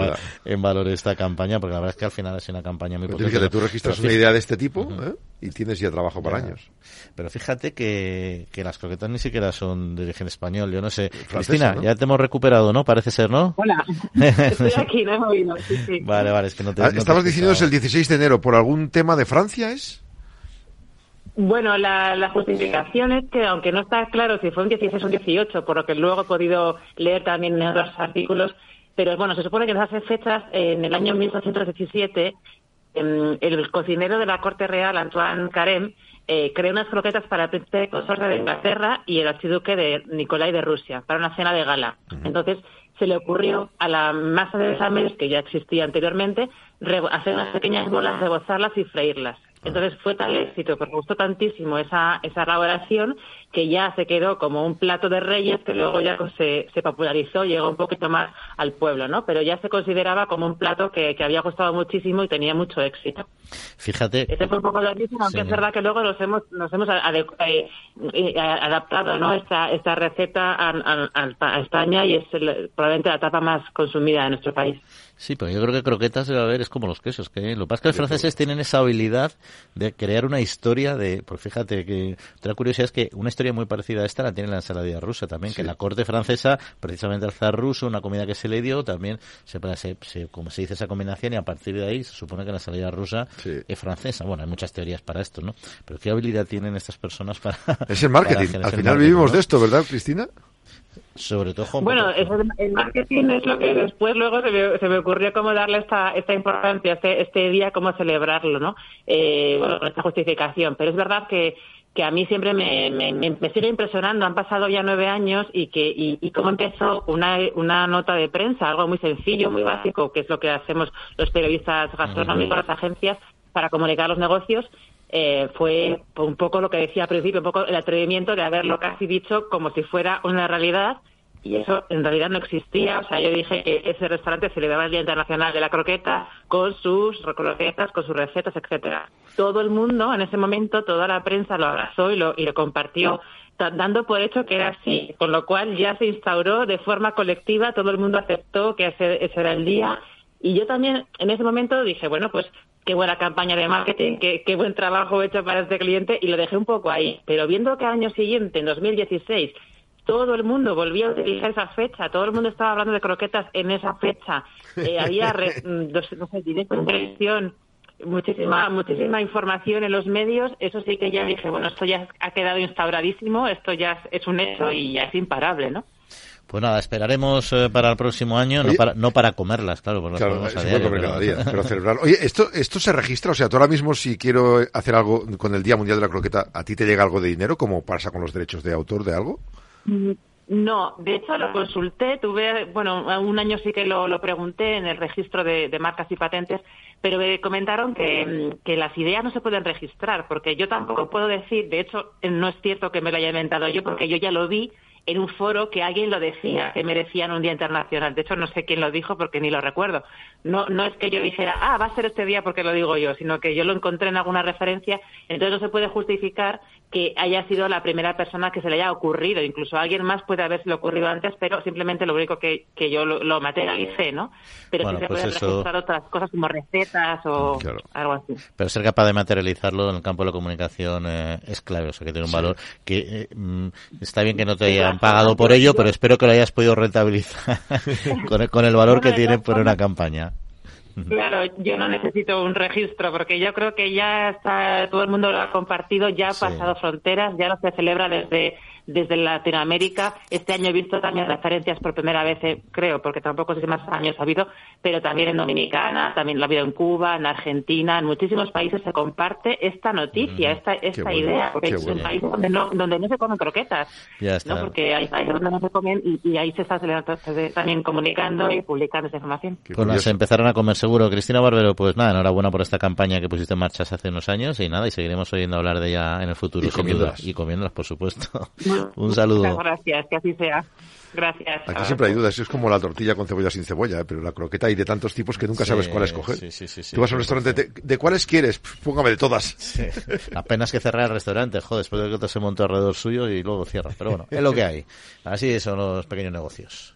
en, valor esta campaña, porque la verdad es que al final es una campaña muy potente. Fíjate, tú registras una idea de este tipo ¿eh? y tienes ya trabajo para años. Pero fíjate que, que las croquetas ni siquiera son de origen español, yo no sé. Cristina, ya te hemos recuperado, ¿no? Parece ser, ¿no? Hola, estoy aquí, no he oído. Vale, vale, es que no te. Ah, estabas diciendo es el 16 de enero, ¿por algún tema de Francia es? Bueno, la, justificación es que, aunque no está claro si fue un 16 o un 18, por lo que luego he podido leer también en otros artículos, pero bueno, se supone que en esas fechas, en el año 1817, em, el cocinero de la Corte Real, Antoine Carême, eh, creó unas croquetas para el príncipe consorte de Inglaterra y el archiduque de Nicolai de Rusia, para una cena de gala. Entonces, se le ocurrió a la masa de exámenes, que ya existía anteriormente, hacer unas pequeñas bolas, rebozarlas y freírlas. Entonces fue tal éxito, porque gustó tantísimo esa, esa elaboración que ya se quedó como un plato de reyes que luego ya se, se popularizó, llegó un poquito más al pueblo, ¿no? Pero ya se consideraba como un plato que, que había gustado muchísimo y tenía mucho éxito. Fíjate. Este fue un poco de origen, aunque es verdad que luego nos hemos, nos hemos eh, eh, adaptado, ¿no? Esta, esta receta a, a, España y es probablemente la tapa más consumida en nuestro país. Sí, pero yo creo que croquetas debe haber, es como los quesos, que lo que pasa es que los franceses tienen esa habilidad de crear una historia de, pues fíjate que otra curiosidad es que una historia muy parecida a esta la tiene la ensaladilla rusa también, que la corte francesa, precisamente al zar ruso, una comida que se le dio, también se, se, como se dice esa combinación y a partir de ahí se supone que la ensalada rusa es francesa. Bueno, hay muchas teorías para esto, ¿no? Pero qué habilidad tienen estas personas para... Es el marketing. Al final vivimos de esto, ¿verdad, Cristina? sobre todo bueno el marketing es lo que después luego se me, se me ocurrió cómo darle esta esta importancia este este día cómo celebrarlo no eh, bueno con esta justificación pero es verdad que que a mí siempre me, me, sigue impresionando. Han pasado ya nueve años y que y, y cómo empezó una, una nota de prensa, algo muy sencillo, muy básico, que es lo que hacemos los periodistas gastronómicos, las agencias, para comunicar los negocios, eh, fue un poco lo que decía al principio, un poco el atrevimiento de haberlo casi dicho como si fuera una realidad y eso en realidad no existía. O sea, yo dije que ese restaurante celebraba el Día Internacional de la Croqueta con sus croquetas, con sus recetas, etcétera. Todo el mundo en ese momento, toda la prensa lo abrazó y lo, y lo compartió dando por hecho que era así, con lo cual ya se instauró de forma colectiva, todo el mundo aceptó que ese, ese era el día y yo también en ese momento dije, bueno, pues qué buena campaña de marketing, qué, qué buen trabajo hecho para este cliente y lo dejé un poco ahí. Pero viendo que al año siguiente, en 2016, todo el mundo volvía a utilizar esa fecha, todo el mundo estaba hablando de croquetas en esa fecha, eh, había, mm, no sé, directo en televisión, muchísima, muchísima información en los medios, eso sí que ya dije, bueno, esto ya ha quedado instauradísimo, esto ya es un hecho y ya es imparable, ¿no? Pues nada, esperaremos eh, para el próximo año, no, para, no para comerlas, claro, porque claro, a pero... cada día, pero celebrarlo. Oye, ¿esto, ¿esto se registra? O sea, tú ahora mismo si quiero hacer algo con el Día Mundial de la Croqueta, ¿a ti te llega algo de dinero como pasa con los derechos de autor de algo? Mm, no, de hecho lo consulté, tuve, bueno, un año sí que lo, pregunté en el registro de, de, marcas y patentes, pero me comentaron que, mm, que, las ideas no se pueden registrar, porque yo tampoco puedo decir, de hecho no es cierto que me lo haya inventado yo, porque yo ya lo vi en un foro que alguien lo decía, que merecían un día internacional. De hecho, no sé quién lo dijo porque ni lo recuerdo. No, no es que yo dijera, ah, va a ser este día porque lo digo yo, sino que yo lo encontré en alguna referencia. Entonces no se puede justificar que haya sido la primera persona que se le haya ocurrido. Incluso a alguien más puede haberse ocurrido antes, pero simplemente lo único que, que yo lo, materialicé, ¿no? Pero sí se pues pueden registrar otras cosas como recetas o algo así. Pero ser capaz de materializarlo en el campo de la comunicación eh, es clave, o sea, que tiene un valor que eh, mm, está bien que no te haya pagado por ello, pero espero que lo hayas podido rentabilizar con, el, valor que tiene por una campaña. Claro, yo no necesito un registro porque yo creo que ya está, todo el mundo lo ha compartido, ya ha pasado fronteras, ya no se celebra desde desde Latinoamérica. Este año he visto también referencias por primera vez, eh, creo, porque tampoco sé si más años ha habido, pero también en Dominicana, también lo ha habido en Cuba, en Argentina, en muchísimos países se comparte esta noticia, esta, esta idea, porque es un país donde no, donde no se comen croquetas, ¿no? porque hay países donde no se comen y, ahí se está también comunicando y publicando esa información. Pues se empezaron a comer seguro. Cristina Barbero, pues nada, enhorabuena por esta campaña que pusiste en marcha hace unos años y nada, y seguiremos oyendo hablar de ella en el futuro. Y comiéndolas. Y comiéndolas, por supuesto. Un saludo. Muchas gracias, que así sea. Gracias. Aquí siempre hay dudas, es como la tortilla con cebolla sin cebolla, ¿eh? pero la croqueta hay de tantos tipos que nunca sabes cuál escoger. Tú vas a un restaurante, de, cuáles quieres? Póngame de todas. Apenas que cerrar el restaurante, joder, después de que te se montó alrededor suyo y luego cierra. Pero bueno, es lo que hay. Así son los pequeños negocios.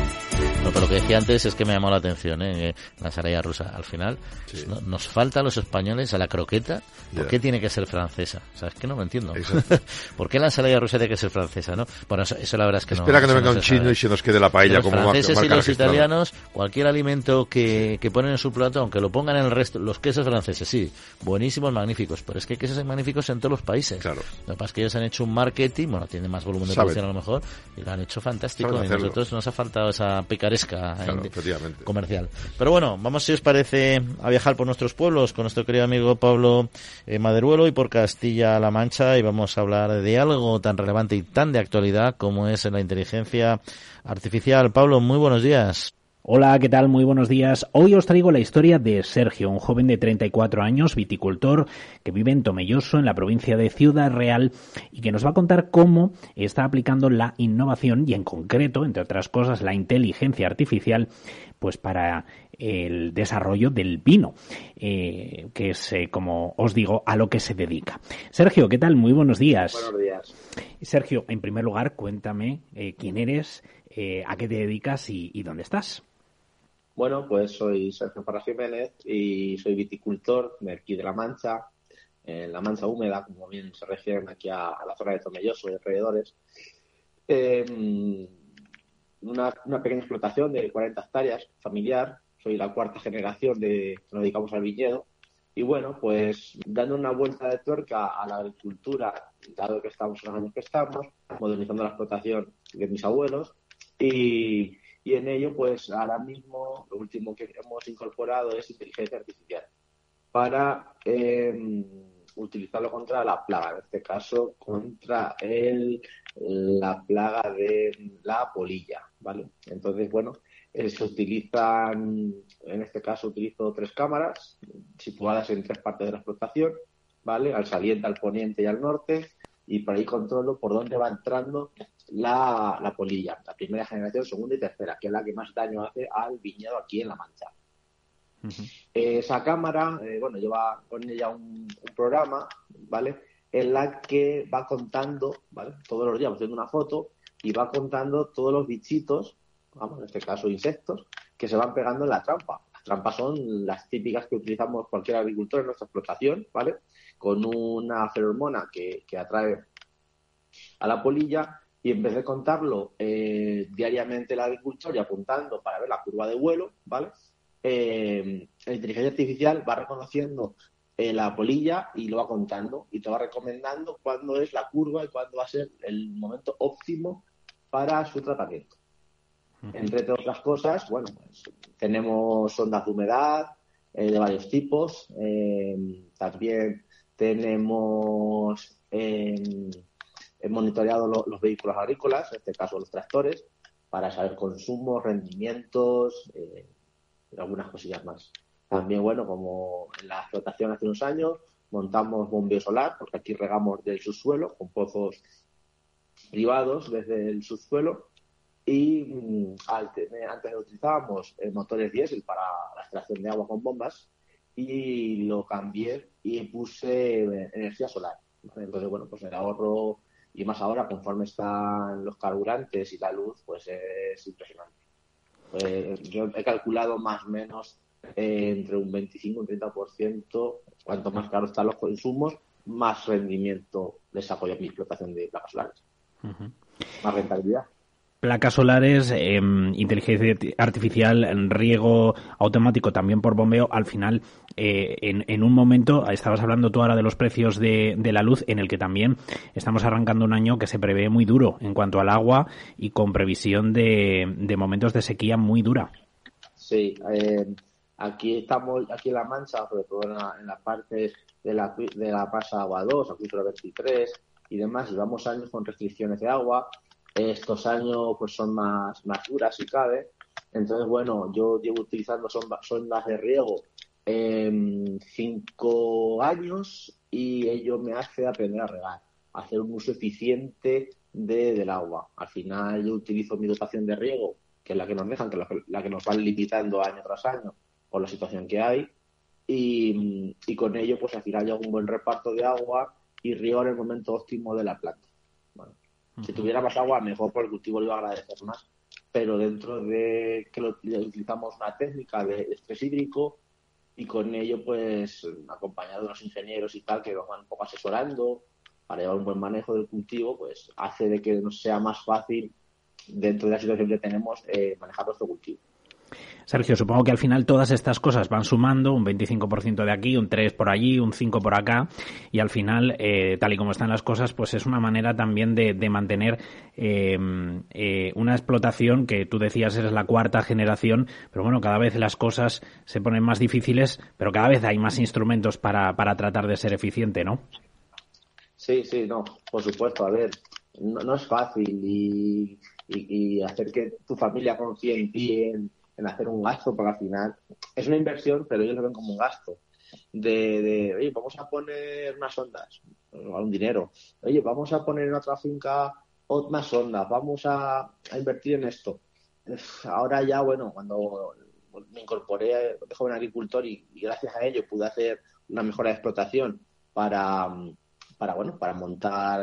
No, pero lo que decía antes es que me llamó la atención, ¿eh? la ensalada rusa. Al final, nos falta a los españoles a la croqueta. ¿Por qué tiene que ser francesa? O sea, es que no lo entiendo. ¿Por qué la ensalada rusa tiene que ser francesa, no? Bueno, eso, la verdad es que Espera no. que no venga un chino y se nos quede la paella los como franceses y los italianos, cualquier alimento que, que ponen en su plato, aunque lo pongan en el resto, los quesos franceses, sí, buenísimos, magníficos, pero es que hay quesos magníficos en todos los países. Claro. Lo que pasa es que ellos han hecho un marketing, bueno, tienen más volumen de producción a lo mejor, y lo han hecho fantástico. Y nosotros nos ha faltado esa picaresca comercial. Pero bueno, vamos si os parece a viajar por nuestros pueblos con nuestro querido amigo Pablo eh, Maderuelo y por Castilla-La Mancha y vamos a hablar de algo tan relevante y tan de actualidad como es la inteligencia artificial. Pablo, muy buenos días. Hola, ¿qué tal? Muy buenos días. Hoy os traigo la historia de Sergio, un joven de 34 años, viticultor, que vive en Tomelloso, en la provincia de Ciudad Real, y que nos va a contar cómo está aplicando la innovación y, en concreto, entre otras cosas, la inteligencia artificial, pues para el desarrollo del vino, eh, que es, eh, como os digo, a lo que se dedica. Sergio, ¿qué tal? Muy buenos días. Buenos días. Sergio, en primer lugar, cuéntame eh, quién eres, a qué te dedicas y dónde estás. Bueno, pues soy Sergio Parra Jiménez y soy viticultor de aquí de La Mancha, en La Mancha húmeda, como bien se refieren aquí a, la zona de Tomelloso y alrededores. Em, una, pequeña explotación de 40 hectáreas, familiar. Soy la cuarta generación de que nos dedicamos al viñedo. Y bueno, pues dando una vuelta de tuerca a la agricultura, dado que estamos en los años que estamos, modernizando la explotación de mis abuelos y y en ello, pues ahora mismo lo último que hemos incorporado es inteligencia artificial para em, utilizarlo contra la plaga, en este caso contra el, la plaga de la polilla, ¿vale? Entonces, bueno, eh, se utilizan, en este caso utilizo tres cámaras situadas en tres partes de la explotación, ¿vale? Al saliente, al poniente y al norte, y por ahí controlo por dónde va entrando la, polilla, la primera generación, segunda y tercera, que es la que más daño hace al viñedo aquí en La Mancha. esa cámara, eh, bueno, lleva con ella un, programa, ¿vale? En la que va contando, ¿vale? Todos los días haciendo una foto y va contando todos los bichitos, vamos, en este caso insectos, que se van pegando en la trampa. Las trampas son las típicas que utilizamos cualquier agricultor en nuestra explotación, ¿vale? Con una feromona que, que atrae a la polilla y en vez de contarlo eh, diariamente el agricultor y apuntando para ver la curva de vuelo, ¿vale? Eh, la inteligencia artificial va reconociendo eh, la polilla y lo va contando y te va recomendando cuándo es la curva y cuándo va a ser el momento óptimo para su tratamiento. Entre otras cosas, bueno, pues, tenemos ondas de humedad de varios tipos, también tenemos he monitoreado los vehículos agrícolas, en este caso los tractores, para saber consumos, rendimientos eh, y algunas cosillas más. También, bueno, como en la explotación hace unos años, montamos bombeo solar, porque aquí regamos del subsuelo con pozos privados desde el subsuelo y mm, antes utilizábamos eh, motores diésel para la extracción de agua con bombas y lo cambié y puse eh, energía solar. Entonces, bueno, pues el ahorro y más ahora conforme están los carburantes y la luz, pues es impresionante. Eh, yo he calculado más o menos eh, entre un 25 y un 30%. Cuanto más caro están los consumos, más rendimiento les apoya mi explotación de placas solares. Más rentabilidad placas solares, em, inteligencia artificial, riego automático también por bombeo, al final, eh, en, un momento, estabas hablando tú ahora de los precios de, la luz, en el que también estamos arrancando un año que se prevé muy duro en cuanto al agua y con previsión de, momentos de sequía muy dura. Sí, eh, aquí estamos, aquí en La Mancha, sobre todo en la, parte de la, de la Pasa Agua 2, acuífero 23 y demás, llevamos años con restricciones de agua, estos años pues son más, más duras si cabe. Entonces, bueno, yo llevo utilizando sondas de riego en cinco años y ello me hace aprender a regar, hacer un uso eficiente de, del agua. Al final yo utilizo mi dotación de riego, que es la que nos dejan, que es la que nos van limitando año tras año por la situación que hay, y, y con ello pues al final yo hago un buen reparto de agua y riego en el momento óptimo de la planta. Si tuviera más agua, mejor por el cultivo lo iba a agradecer más. Pero dentro de que lo, utilizamos una técnica de estrés hídrico y con ello, pues, acompañado de los ingenieros y tal, que nos van un poco asesorando para llevar un buen manejo del cultivo, pues hace de que nos sea más fácil, dentro de la situación que tenemos, eh, manejar nuestro cultivo. Sergio, supongo que al final todas estas cosas van sumando, un 25% de aquí, un 3 por allí, un 5 por acá, y al final, eh, tal y como están las cosas, pues es una manera también de, mantener em, eh, una explotación que tú decías eres la cuarta generación, pero bueno, cada vez las cosas se ponen más difíciles, pero cada vez hay más instrumentos para, para tratar de ser eficiente, ¿no? Sí, sí, no, por supuesto, a ver, no, es fácil y, y, hacer que tu familia confíe en ti, en hacer un gasto, porque al final es una inversión, pero ellos lo ven como un gasto. De, de oye, vamos a poner unas ondas, un dinero. Oye, vamos a poner en otra finca más ondas, vamos a, invertir en esto. Ahora ya, bueno, cuando me incorporé de joven agricultor y, gracias a ello pude hacer una mejora de explotación para, para bueno, para montar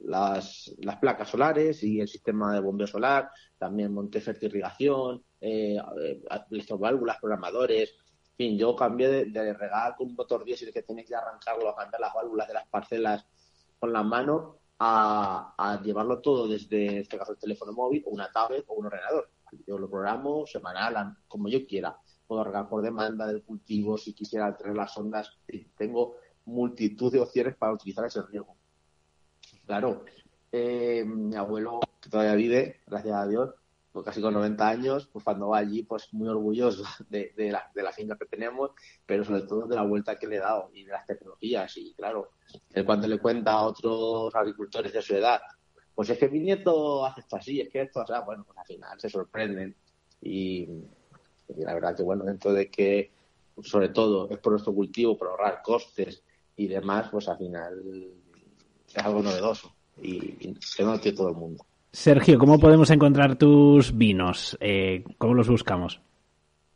las, las, placas solares y el sistema de bombeo solar, también monté fertirrigación, eh, válvulas, programadores, fin, yo cambié de, regar con un motor diésel que tenía que arrancarlo, a cambiar las válvulas de las parcelas con la mano, a, llevarlo todo desde, en este caso, el teléfono móvil, o una tablet o un ordenador. Yo lo programo semanal, como yo quiera. Puedo regar por demanda del cultivo, si quisiera tener las ondas. Tengo multitud de opciones para utilizar ese riego. Claro, eh, mi abuelo, que todavía vive, gracias a Dios, pues casi con 90 años, pues cuando va allí, pues muy orgulloso de, la, de la finca que tenemos, pero sobre todo de la vuelta que le he dado y de las tecnologías. Y claro, él cuando le cuenta a otros agricultores de su edad, pues es que mi nieto hace esto así, es que esto, o sea, bueno, pues al final se sorprenden. Y, la verdad que, bueno, dentro de que, sobre todo, es por nuestro cultivo, por ahorrar costes y demás, pues al final es algo novedoso y, y que no tiene todo el mundo. Sergio, ¿cómo podemos encontrar tus vinos? Eh, ¿Cómo los buscamos?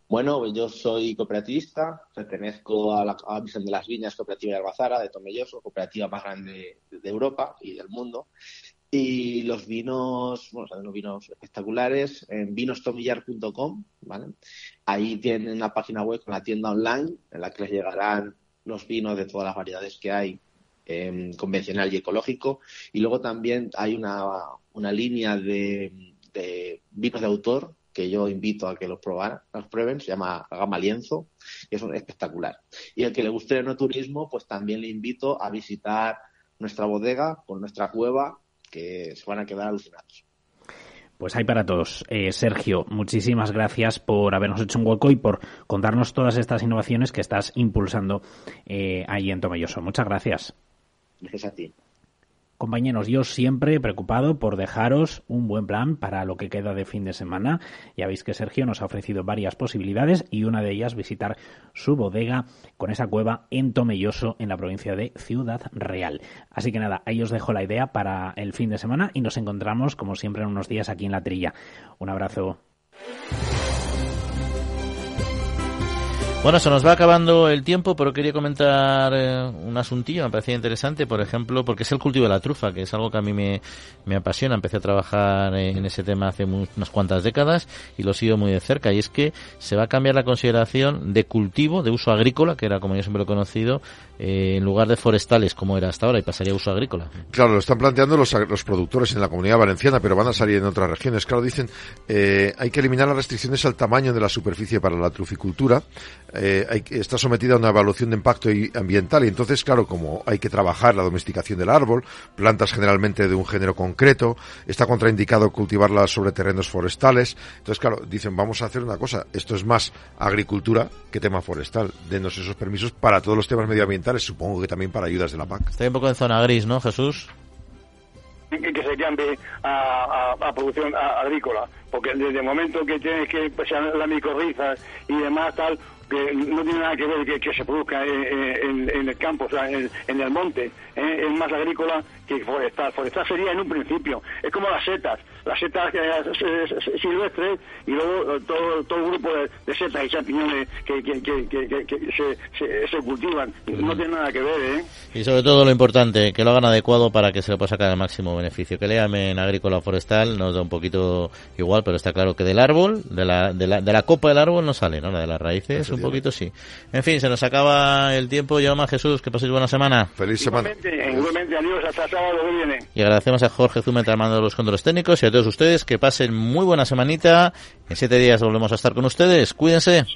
Bueno, yo soy cooperativista, pertenezco a la a de las Viñas Cooperativa de Albazara, de Tomelloso, cooperativa más grande de Europa y del mundo. Y los vinos, bueno, son unos vinos espectaculares en vinostomillar.com, ¿vale? Ahí tienen una página web con la tienda online en la que les llegarán los vinos de todas las variedades que hay Em, convencional y ecológico. Y luego también hay una, una línea de, vinos de autor que yo invito a que los, probar, los prueben, se llama Gama Lienzo, y es espectacular. Y el que le guste el enoturismo, pues también le invito a visitar nuestra bodega con nuestra cueva, que se van a quedar alucinados. Pues hay para todos. Eh, Sergio, muchísimas gracias por habernos hecho un hueco y por contarnos todas estas innovaciones que estás impulsando eh, ahí en Tomelloso. Muchas gracias. Gracias a ti. Compañeros, yo siempre preocupado por dejaros un buen plan para lo que queda de fin de semana. Ya veis que Sergio nos ha ofrecido varias posibilidades y una de ellas visitar su bodega con esa cueva en Tomelloso, en la provincia de Ciudad Real. Así que nada, ahí os dejo la idea para el fin de semana y nos encontramos como siempre en unos días aquí en la trilla. Un abrazo. Bueno, se nos va acabando el tiempo, pero quería comentar eh, un asuntillo, me parecía interesante, por ejemplo, porque es el cultivo de la trufa, que es algo que a mí me, me apasiona. Empecé a trabajar en ese tema hace unas cuantas décadas y lo sigo muy de cerca. Y es que se va a cambiar la consideración de cultivo, de uso agrícola, que era como yo siempre lo he conocido, eh, en lugar de forestales como era hasta ahora y pasaría a uso agrícola. Claro, lo están planteando los, los productores en la comunidad valenciana, pero van a salir en otras regiones. Claro, dicen, eh, hay que eliminar las restricciones al tamaño de la superficie para la truficultura. Eh, hay, está sometida a una evaluación de impacto ambiental y entonces, claro, como hay que trabajar la domesticación del árbol, plantas generalmente de un género concreto, está contraindicado cultivarlas sobre terrenos forestales. Entonces, claro, dicen, vamos a hacer una cosa, esto es más agricultura que tema forestal. Denos esos permisos para todos los temas medioambientales supongo que también para ayudas de la PAC. Está un poco en zona gris, ¿no, Jesús? que se cambie a, producción agrícola, porque desde el momento que tienes que pues, las micorrizas y demás tal, que no tiene nada que ver que, se produzca en, el campo, o sea, en, el monte. Es más agrícola que forestal. Forestal sería en un principio, es como las setas, las setas silvestres y luego todo, todo el grupo de, setas y champiñones que, se, se, cultivan. No tiene nada que ver, ¿eh? Y sobre todo lo importante, que lo hagan adecuado para que se le pueda sacar el máximo beneficio. Que le llamen agrícola o forestal nos da un poquito igual, pero está claro que del árbol, de la, de la, de la copa del árbol no sale, ¿no? La de las raíces un poquito sí. En fin, se nos acaba el tiempo. Yo más Jesús, que paséis buena semana. Feliz semana. Viene. Y agradecemos a Jorge Zumet, armando los controles técnicos, y a todos ustedes que pasen muy buena semanita. En siete días volvemos a estar con ustedes. Cuídense.